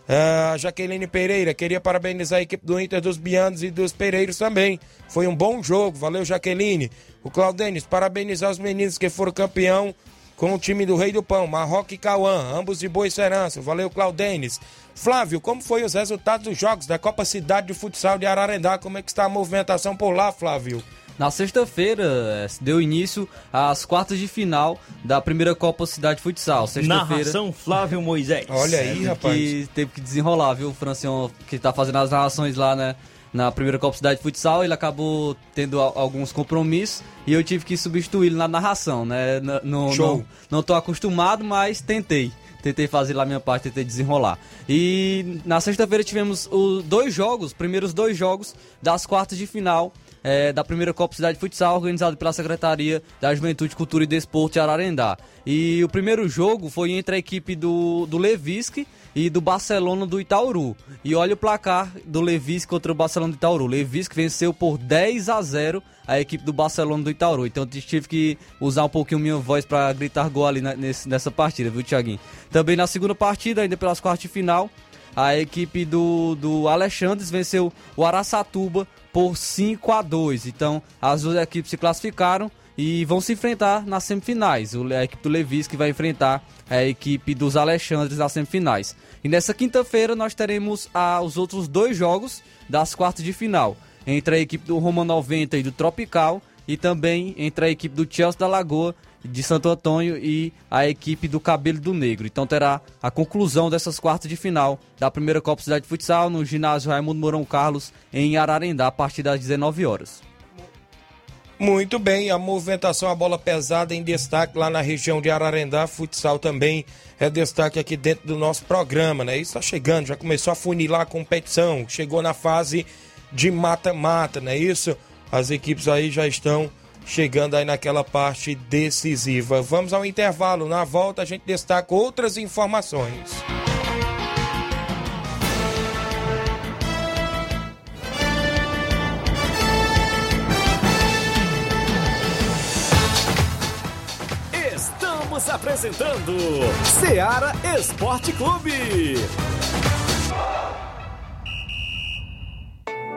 Uh, Jaqueline Pereira, queria parabenizar a equipe do Inter dos Bianos e dos Pereiros também. Foi um bom jogo, valeu Jaqueline. O Claudênis, parabenizar os meninos que foram campeão com o time do Rei do Pão, Marroque e Cauã, ambos de boa esperança. Valeu Claudênis. Flávio, como foi os resultados dos jogos da Copa Cidade de Futsal de Ararendá? Como é que está a movimentação por lá, Flávio? Na sexta-feira eh, deu início às quartas de final da primeira Copa Cidade Futsal. Narração Flávio Moisés. Olha aí, é, rapaz. Que teve que desenrolar, viu? O Francion, que tá fazendo as narrações lá, né? Na primeira Copa Cidade Futsal, ele acabou tendo alguns compromissos e eu tive que substituí-lo na narração, né? No, Show. Não, não tô acostumado, mas tentei tentei fazer lá a minha parte, tentei desenrolar. E na sexta-feira tivemos os dois jogos, primeiros dois jogos das quartas de final é, da primeira Copa Cidade Futsal, organizado pela Secretaria da Juventude, Cultura e Desporto de Ararendá. E o primeiro jogo foi entre a equipe do, do Levisque e do Barcelona do Itauru. E olha o placar do Levisque contra o Barcelona do Itauru. O Levisque venceu por 10 a 0 a equipe do Barcelona do Itauru. Então tive que usar um pouquinho minha voz para gritar gol ali nessa partida, viu, Thiaguinho? Também na segunda partida, ainda pelas quartas de final, a equipe do, do Alexandres venceu o Araçatuba por 5 a 2. Então, as duas equipes se classificaram e vão se enfrentar nas semifinais. A equipe do Levis que vai enfrentar a equipe dos Alexandres nas semifinais. E nessa quinta-feira nós teremos ah, os outros dois jogos das quartas de final. Entre a equipe do Roma 90 e do Tropical e também entre a equipe do Chelsea da Lagoa de Santo Antônio e a equipe do Cabelo do Negro. Então terá a conclusão dessas quartas de final da primeira Copa Cidade de Futsal no ginásio Raimundo Mourão Carlos em Ararendá a partir das 19 horas. Muito bem, a movimentação, a bola pesada em destaque lá na região de Ararendá, futsal também é destaque aqui dentro do nosso programa, né? Isso está chegando, já começou a funilar a competição, chegou na fase de mata-mata, não é isso? As equipes aí já estão chegando aí naquela parte decisiva. Vamos ao intervalo. Na volta a gente destaca outras informações. Estamos apresentando Seara Esporte Clube.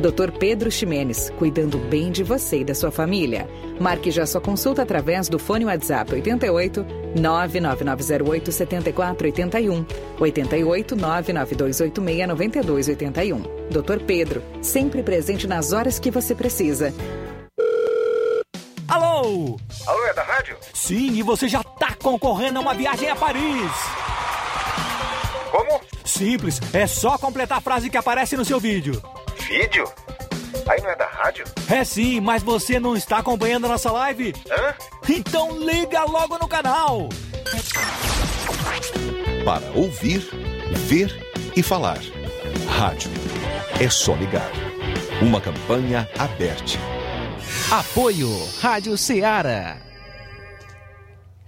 Dr. Pedro Ximenes, cuidando bem de você e da sua família. Marque já sua consulta através do fone WhatsApp 88 99908 7481 88 99286 9281. Dr. Pedro, sempre presente nas horas que você precisa. Alô? Alô, é da rádio? Sim, e você já tá concorrendo a uma viagem a Paris. Como? Simples, é só completar a frase que aparece no seu vídeo. Vídeo? Aí não é da rádio? É sim, mas você não está acompanhando a nossa live? Hã? Então liga logo no canal. Para ouvir, ver e falar. Rádio. É só ligar. Uma campanha aberta. Apoio Rádio Ceará.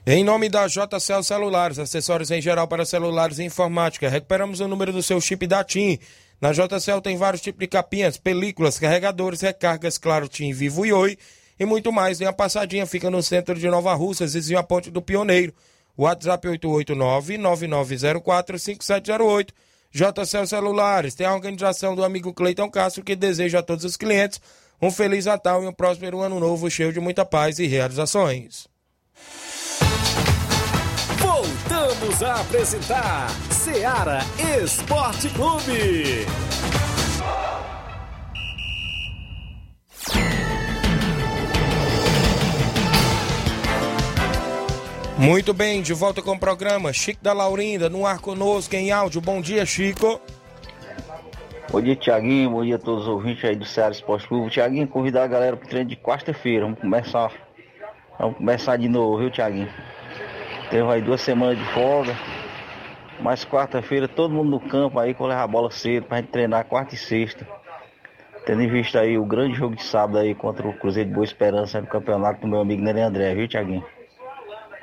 Em nome da JCL Celulares, acessórios em geral para celulares e informática, recuperamos o número do seu chip da TIM. Na JCL tem vários tipos de capinhas, películas, carregadores, recargas, claro, TIM, Vivo e Oi e muito mais. Tem a passadinha, fica no centro de Nova Russas, vizinho a Ponte do Pioneiro. WhatsApp 889-9904-5708. JCL Celulares, tem a organização do amigo Cleiton Castro que deseja a todos os clientes um Feliz Natal e um próspero Ano Novo cheio de muita paz e realizações. Voltamos a apresentar Seara Esporte Clube. Muito bem, de volta com o programa. Chico da Laurinda, no ar conosco em áudio. Bom dia, Chico. Bom dia, Tiaguinho. Bom dia a todos os ouvintes aí do Ceará Esporte Clube. Tiaguinho, convidar a galera para o treino de quarta-feira. Vamos começar. Vamos começar de novo, viu, Tiaguinho? Teve aí duas semanas de folga. Mas quarta-feira todo mundo no campo aí com levar a bola cedo pra gente treinar quarta e sexta. Tendo em vista aí o grande jogo de sábado aí contra o Cruzeiro de Boa Esperança no campeonato do meu amigo Nenê André, viu, Tiaguinho?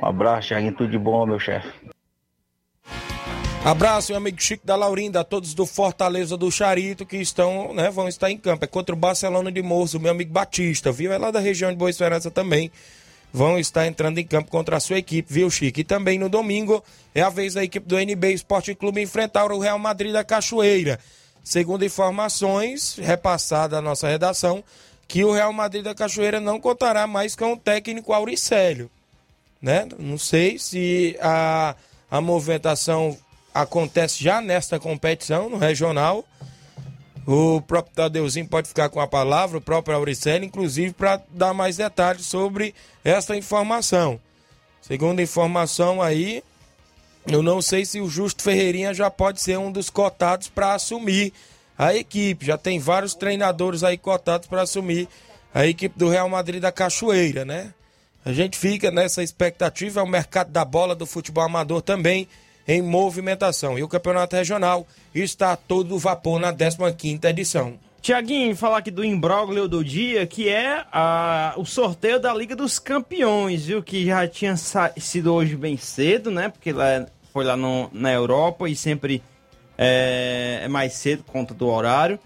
Um abraço, Tiaguinho. Tudo de bom, meu chefe. Abraço, meu amigo Chico da Laurinda, a todos do Fortaleza do Charito que estão, né, vão estar em campo. É contra o Barcelona de Moço, meu amigo Batista, viu? É lá da região de Boa Esperança também. Vão estar entrando em campo contra a sua equipe, viu, Chico? E também no domingo é a vez da equipe do NB Esporte Clube enfrentar o Real Madrid da Cachoeira. Segundo informações repassadas à nossa redação, que o Real Madrid da Cachoeira não contará mais com o técnico Auricélio. Né? Não sei se a, a movimentação acontece já nesta competição, no regional. O próprio Tadeuzinho pode ficar com a palavra, o próprio Auricélio, inclusive, para dar mais detalhes sobre esta informação. Segundo informação aí, eu não sei se o Justo Ferreirinha já pode ser um dos cotados para assumir a equipe. Já tem vários treinadores aí cotados para assumir a equipe do Real Madrid da Cachoeira, né? A gente fica nessa expectativa, é o mercado da bola do futebol amador também em movimentação. E o campeonato regional está a todo vapor na 15ª edição. Tiaguinho, falar aqui do imbróglio do dia, que é a, o sorteio da Liga dos Campeões, viu? Que já tinha sido hoje bem cedo, né? Porque lá, foi lá no, na Europa e sempre é, é mais cedo, conta do horário.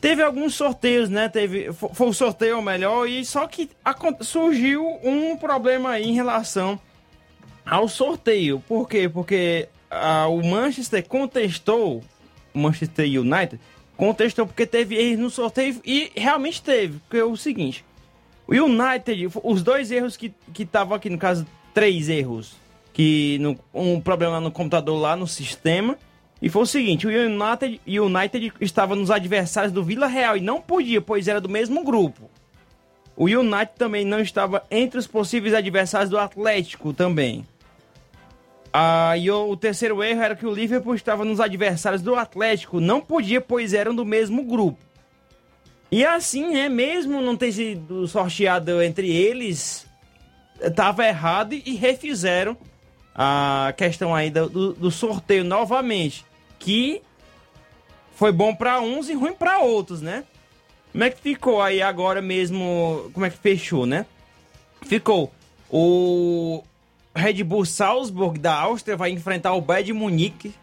Teve alguns sorteios, né? Teve, foi o sorteio melhor, e só que surgiu um problema aí em relação ao sorteio. Por quê? Porque ah, o Manchester contestou, o Manchester United contestou porque teve erros no sorteio e realmente teve. Porque é o seguinte: o United, os dois erros que estavam aqui, no caso, três erros, que no, um problema no computador lá no sistema. E foi o seguinte, o United, United estava nos adversários do Vila Real e não podia, pois era do mesmo grupo. O United também não estava entre os possíveis adversários do Atlético também. Ah, e o, o terceiro erro era que o Liverpool estava nos adversários do Atlético. Não podia, pois eram do mesmo grupo. E assim, né? Mesmo não ter sido sorteado entre eles, estava errado e refizeram a questão aí do, do sorteio novamente. Que foi bom para uns e ruim para outros, né? Como é que ficou aí agora mesmo? Como é que fechou, né? Ficou o Red Bull Salzburg da Áustria vai enfrentar o Bayern de Munique.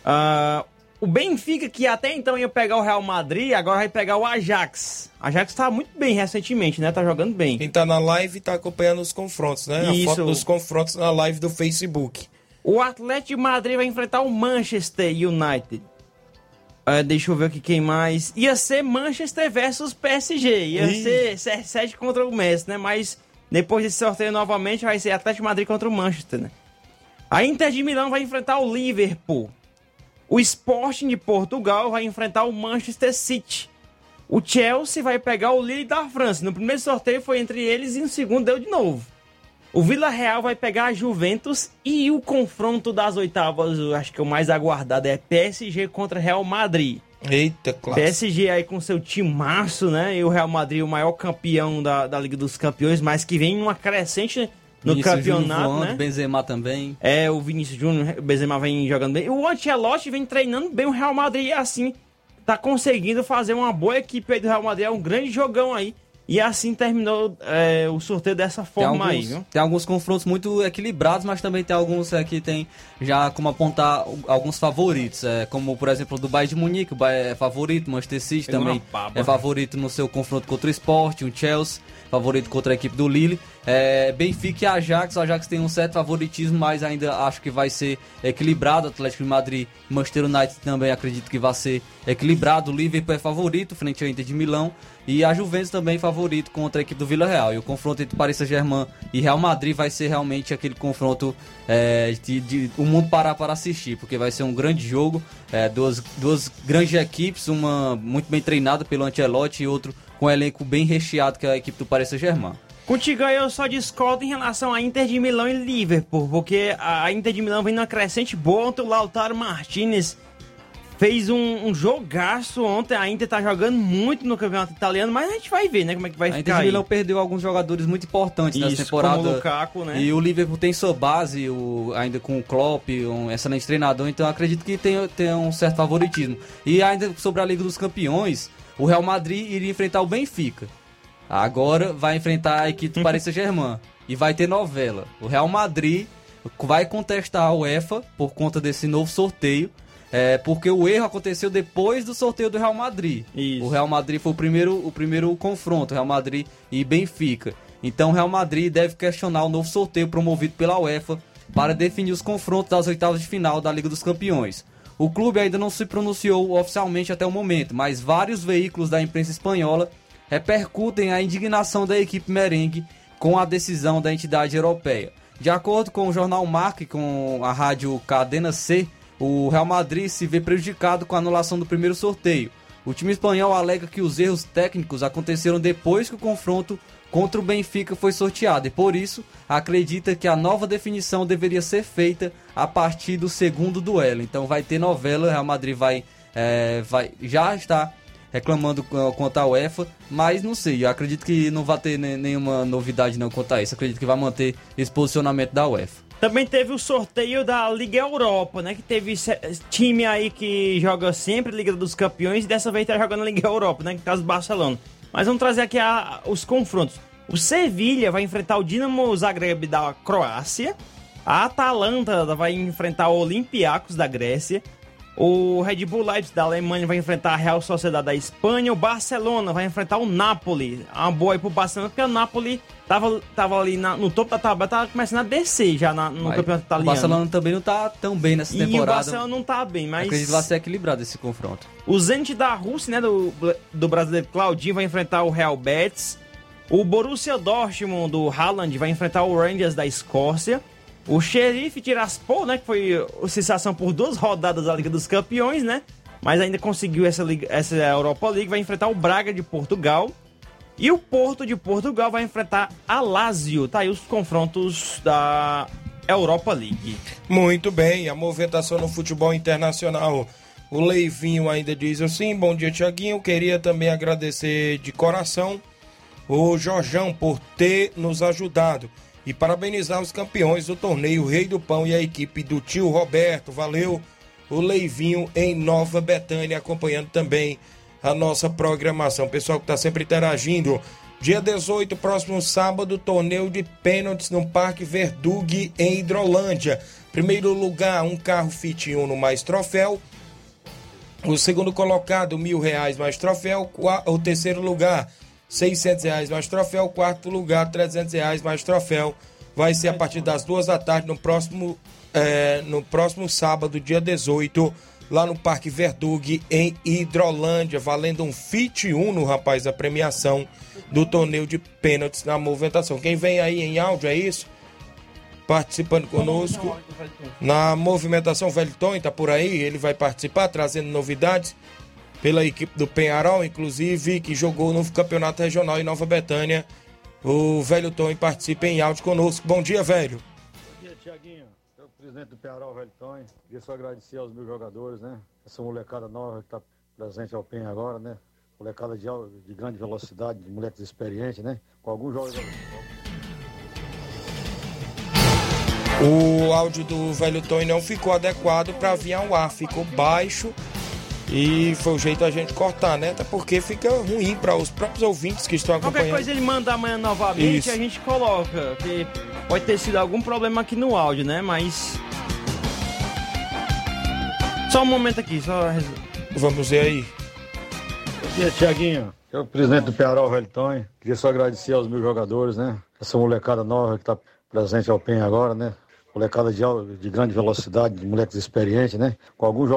Uh, o Benfica, que até então ia pegar o Real Madrid, agora vai pegar o Ajax. O Ajax tá muito bem recentemente, né? Tá jogando bem. Quem tá na live tá acompanhando os confrontos, né? Isso. A foto dos confrontos na live do Facebook. O Atlético de Madrid vai enfrentar o Manchester United. Uh, deixa eu ver aqui quem mais. Ia ser Manchester versus PSG. Ia Ih. ser CR7 contra o Messi, né? Mas depois desse sorteio novamente vai ser Atlético Madrid contra o Manchester, né? A Inter de Milão vai enfrentar o Liverpool. O Sporting de Portugal vai enfrentar o Manchester City. O Chelsea vai pegar o Lille da França. No primeiro sorteio foi entre eles e no segundo deu de novo. O Vila Real vai pegar a Juventus e o confronto das oitavas, acho que o mais aguardado é PSG contra Real Madrid. Eita, classe. PSG aí com seu timaço, né? E o Real Madrid, o maior campeão da, da Liga dos Campeões, mas que vem numa crescente no Vinícius campeonato, voando, né? Benzema também. É, o Vinícius Júnior, o Benzema vem jogando bem. O Ancelotti vem treinando bem o Real Madrid e assim tá conseguindo fazer uma boa equipe aí do Real Madrid. É um grande jogão aí. E assim terminou é, o sorteio dessa forma alguns, aí, viu? tem alguns confrontos muito equilibrados, mas também tem alguns é, que tem já como apontar alguns favoritos, é, como por exemplo o do Bayern de Munique, o Bayern é favorito, Manchester City Pegou também é favorito no seu confronto contra o Sport, o Chelsea, favorito contra a equipe do Lille, é, Benfica e Ajax, o Ajax tem um certo favoritismo, mas ainda acho que vai ser equilibrado, Atlético de Madrid, Manchester United também acredito que vai ser equilibrado, o Liverpool é favorito frente ao Inter de Milão, e a Juventus também favorito contra a equipe do Vila Real. E o confronto entre Paris Saint-Germain e Real Madrid vai ser realmente aquele confronto é, de, de o mundo parar para assistir, porque vai ser um grande jogo, é, duas, duas grandes equipes, uma muito bem treinada pelo Ancelotti e outro com um elenco bem recheado que é a equipe do Paris Saint-Germain. Contigo aí eu só discordo em relação a Inter de Milão e Liverpool, porque a Inter de Milão vem numa crescente boa. Ontem o Lautaro Martinez fez um, um jogaço ontem. A Inter tá jogando muito no campeonato italiano, mas a gente vai ver, né, como é que vai A Inter ficar de aí. Milão perdeu alguns jogadores muito importantes nessa Isso, temporada. como o Lukaku, né? E o Liverpool tem sua base, o, ainda com o Klopp, um excelente treinador, então eu acredito que tem, tem um certo favoritismo. E ainda sobre a Liga dos Campeões, o Real Madrid iria enfrentar o Benfica. Agora vai enfrentar a equipe do Paris Saint-Germain. E vai ter novela. O Real Madrid vai contestar a UEFA por conta desse novo sorteio. É, porque o erro aconteceu depois do sorteio do Real Madrid. O Real Madrid foi o primeiro, o primeiro confronto, Real Madrid e Benfica. Então o Real Madrid deve questionar o novo sorteio promovido pela UEFA para definir os confrontos das oitavas de final da Liga dos Campeões. O clube ainda não se pronunciou oficialmente até o momento, mas vários veículos da imprensa espanhola repercutem a indignação da equipe merengue com a decisão da entidade europeia. De acordo com o jornal Marca e com a rádio Cadena C, o Real Madrid se vê prejudicado com a anulação do primeiro sorteio. O time espanhol alega que os erros técnicos aconteceram depois que o confronto contra o Benfica foi sorteado e por isso acredita que a nova definição deveria ser feita a partir do segundo duelo. Então vai ter novela, Real Madrid vai, é, vai já está reclamando quanto à UEFA, mas não sei, eu acredito que não vai ter ne- nenhuma novidade não quanto a isso. Acredito que vai manter esse posicionamento da UEFA. Também teve o sorteio da Liga Europa, né? Que teve time aí que joga sempre Liga dos Campeões e dessa vez tá jogando Liga Europa, né? No caso do Barcelona. Mas vamos trazer aqui a- os confrontos. O Sevilha vai enfrentar o Dinamo Zagreb da Croácia. A Atalanta vai enfrentar o Olympiacos da Grécia. O Red Bull Leipzig da Alemanha vai enfrentar a Real Sociedade da Espanha. O Barcelona vai enfrentar o Napoli. Uma boa aí pro Barcelona, porque o Napoli tava, tava ali na- no topo da tabela, tava começando a descer já na- no Mas campeonato o italiano. Barcelona também não tá tão bem nessa E temporada. o Barcelona não tá bem, mas... Acredito que vai ser equilibrado esse confronto. O Zenit da Rússia, né, do, do brasileiro Claudinho, vai enfrentar o Real Betis. O Borussia Dortmund do Haaland vai enfrentar o Rangers da Escócia. O Sheriff Tiraspol, né, que foi sensação por duas rodadas da Liga dos Campeões, né? Mas ainda conseguiu essa, Liga- essa Europa League, vai enfrentar o Braga de Portugal. E o Porto de Portugal vai enfrentar a Lazio. Tá aí os confrontos da Europa League. Muito bem, a movimentação no futebol internacional. O Leivinho ainda diz assim: Bom dia, Tiaguinho. Queria também agradecer de coração o Jorjão por ter nos ajudado e parabenizar os campeões do torneio Rei do Pão e a equipe do tio Roberto. Valeu, o Leivinho em Nova Betânia, acompanhando também a nossa programação. Pessoal que está sempre interagindo. Dia 18, próximo sábado, torneio de pênaltis no Parque Verdug, em Hidrolândia. Primeiro lugar, um carro Fit Uno mais troféu. O segundo colocado, mil reais mais troféu. O terceiro lugar, seiscentos reais mais troféu. Quarto lugar, trezentos reais mais troféu. Vai ser a partir das duas da tarde no próximo, é, no próximo sábado, dia 18, lá no Parque Verdug, em Hidrolândia, valendo um Fit Uno, rapaz, a premiação do torneio de pênaltis na movimentação. Quem vem aí em áudio, é isso? Participando conosco na movimentação, o Velton está por aí, ele vai participar, trazendo novidades pela equipe do Penharol, inclusive, que jogou no Campeonato Regional em Nova Betânia. O velho Tom participa em áudio conosco. Bom dia, velho. Bom dia, Tiaguinho. Eu, presidente do Penharol, velho Tom. Queria só agradecer aos meus jogadores, né? Essa molecada nova que está presente ao PEN agora, né? Molecada de, de grande velocidade, de moleques experientes, né? Com alguns jogadores. O áudio do velho Tony não ficou adequado para vir ao ar, ficou baixo e foi o jeito a gente cortar, né? Até porque fica ruim para os próprios ouvintes que estão acompanhando. Qualquer coisa ele manda amanhã novamente Isso. e a gente coloca. Que pode ter sido algum problema aqui no áudio, né? Mas. Só um momento aqui, só. Vamos ver aí. Bom dia, Tiaguinho. Eu, presidente do Penharol, velho Tom. Queria só agradecer aos meus jogadores, né? Essa molecada nova que está presente ao PEN agora, né? Molecada de, de grande velocidade, de moleques experientes, né? Com alguns,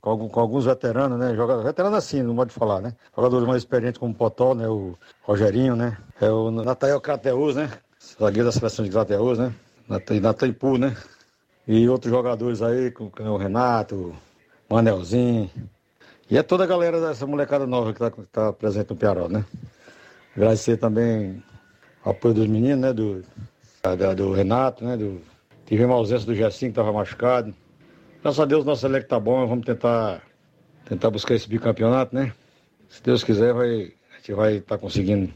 com, com alguns veteranos, né? Joga, veterano assim, não pode falar, né? Jogadores mais experientes como o Potó, né? O Rogerinho, né? É o Natael Crateus, né? Zagueiro da seleção de Crateus, né? Nat- Natan Ipu, né? E outros jogadores aí, como o Renato, o Manelzinho. E é toda a galera dessa molecada nova que está tá presente no Piaró, né? Agradecer também o apoio dos meninos, né? Do, do Renato, né? Do, tivemos a ausência do Gessinho, que estava machucado. Graças a Deus nosso elenco tá bom, vamos tentar, tentar buscar esse bicampeonato, né? Se Deus quiser, vai, a gente vai estar conseguindo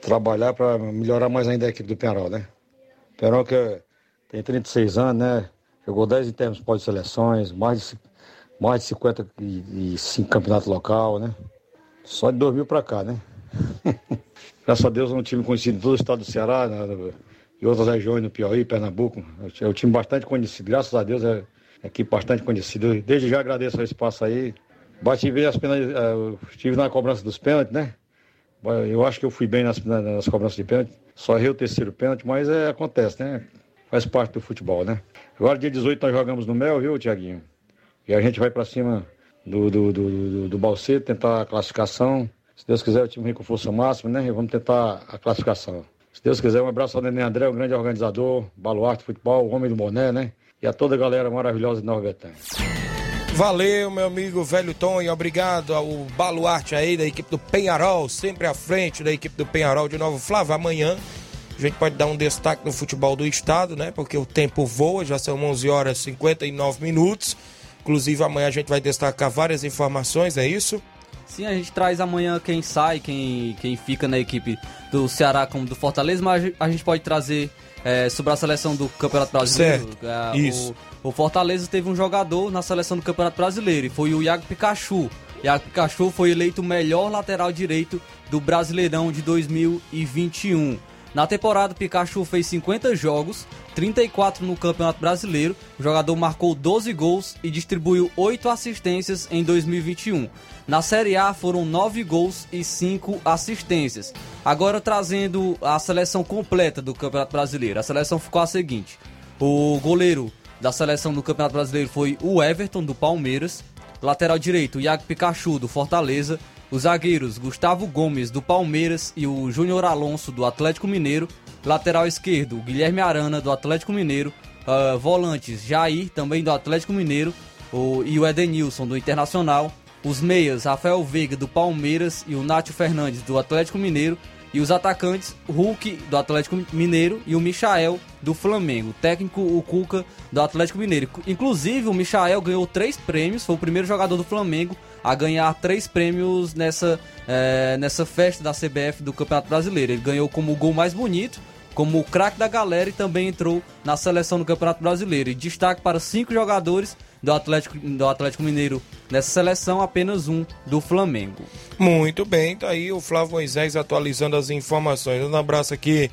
trabalhar para melhorar mais ainda a equipe do Penarol, né? O Penarol que tem 36 anos, né? Jogou 10 em termos pós-seleções, mais de, mais de 55 campeonatos local, né? Só de 2000 para cá, né? Graças a Deus é um time conhecido em todo o estado do Ceará, né? E outras regiões no Piauí, Pernambuco. É um time bastante conhecido, graças a Deus é é equipe bastante conhecida. Desde já agradeço o espaço aí. Bati bem as penas, eh, estive na cobrança dos pênaltis, né? Eu acho que eu fui bem nas, na- nas cobranças de pênalti. Só errei o terceiro pênalti, mas é, acontece, né? Faz parte do futebol, né? Agora, dia 18, nós jogamos no Mel, viu, Tiaguinho? E a gente vai pra cima do, do, do, do, do tentar a classificação. Se Deus quiser, o time vem com força máxima, né? E vamos tentar a classificação. Se Deus quiser, um abraço ao Nenê André, um grande organizador, baluarte futebol, homem do boné, né? E a toda a galera maravilhosa de Nova Betânia. Valeu, meu amigo velho e obrigado ao baluarte aí da equipe do Penharol, sempre à frente da equipe do Penharol de novo. Flávio, amanhã a gente pode dar um destaque no futebol do estado, né? Porque o tempo voa, já são 11 horas e 59 minutos. Inclusive, amanhã a gente vai destacar várias informações, é isso? Sim, a gente traz amanhã quem sai, quem, quem fica na equipe do Ceará como do Fortaleza, mas a gente- pode trazer é, sobre a seleção do Campeonato Brasileiro. Certo, É, isso. O, o Fortaleza teve um jogador na seleção do Campeonato Brasileiro e foi o Iago Pikachu. Iago Pikachu foi eleito o melhor lateral direito do Brasileirão de 2021. Na temporada, Pikachu fez 50 jogos, 34 no Campeonato Brasileiro. O jogador marcou 12 gols e distribuiu 8 assistências em 2021. Na Série A foram 9 gols e 5 assistências. Agora trazendo a seleção completa do Campeonato Brasileiro. A seleção ficou a seguinte: o goleiro da seleção do Campeonato Brasileiro foi o Everton do Palmeiras, lateral direito Iago Pikachu do Fortaleza, os zagueiros Gustavo Gomes do Palmeiras e o Júnior Alonso do Atlético Mineiro, lateral esquerdo Guilherme Arana do Atlético Mineiro, ah, volantes Jair também do Atlético Mineiro. O, e o Edenilson do Internacional, os meias Rafael Veiga do Palmeiras e o Nátio Fernandes do Atlético Mineiro. E os atacantes, Hulk do Atlético Mineiro e o Michael do Flamengo. Técnico, o Cuca do Atlético Mineiro. Inclusive, o Michael ganhou três prêmios, foi o primeiro jogador do Flamengo a ganhar três prêmios nessa, é, nessa festa da CBF do Campeonato Brasileiro. Ele ganhou como o gol mais bonito, como o craque da galera e também entrou na seleção do Campeonato Brasileiro. E destaque para cinco jogadores do Atlético, do Atlético Mineiro nessa seleção, apenas um do Flamengo. Muito bem, tá aí o Flávio Moisés atualizando as informações. Um abraço aqui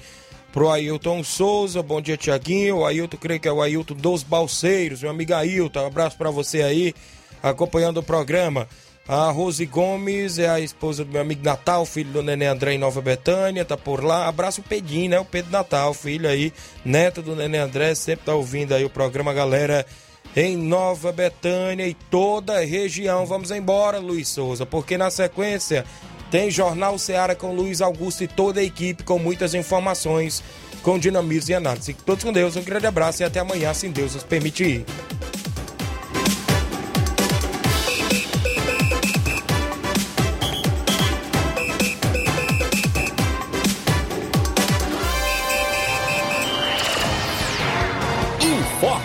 pro Ailton Souza, bom dia Tiaguinho, o Ailton, creio que é o Ailton dos Balseiros, meu amigo Ailton, um abraço para você aí, acompanhando o programa. A Rose Gomes é a esposa do meu amigo Natal, filho do Nenê André em Nova Betânia, tá por lá. Abraço o Pedinho, né? O Pedro Natal, filho aí, neto do Nenê André, sempre tá ouvindo aí o programa, galera, em Nova Betânia e toda a região. Vamos embora, Luiz Souza, porque na sequência tem Jornal Seara com Luiz Augusto e toda a equipe com muitas informações, com dinamismo e análise. Todos com Deus, um grande abraço e até amanhã, se Deus nos permitir.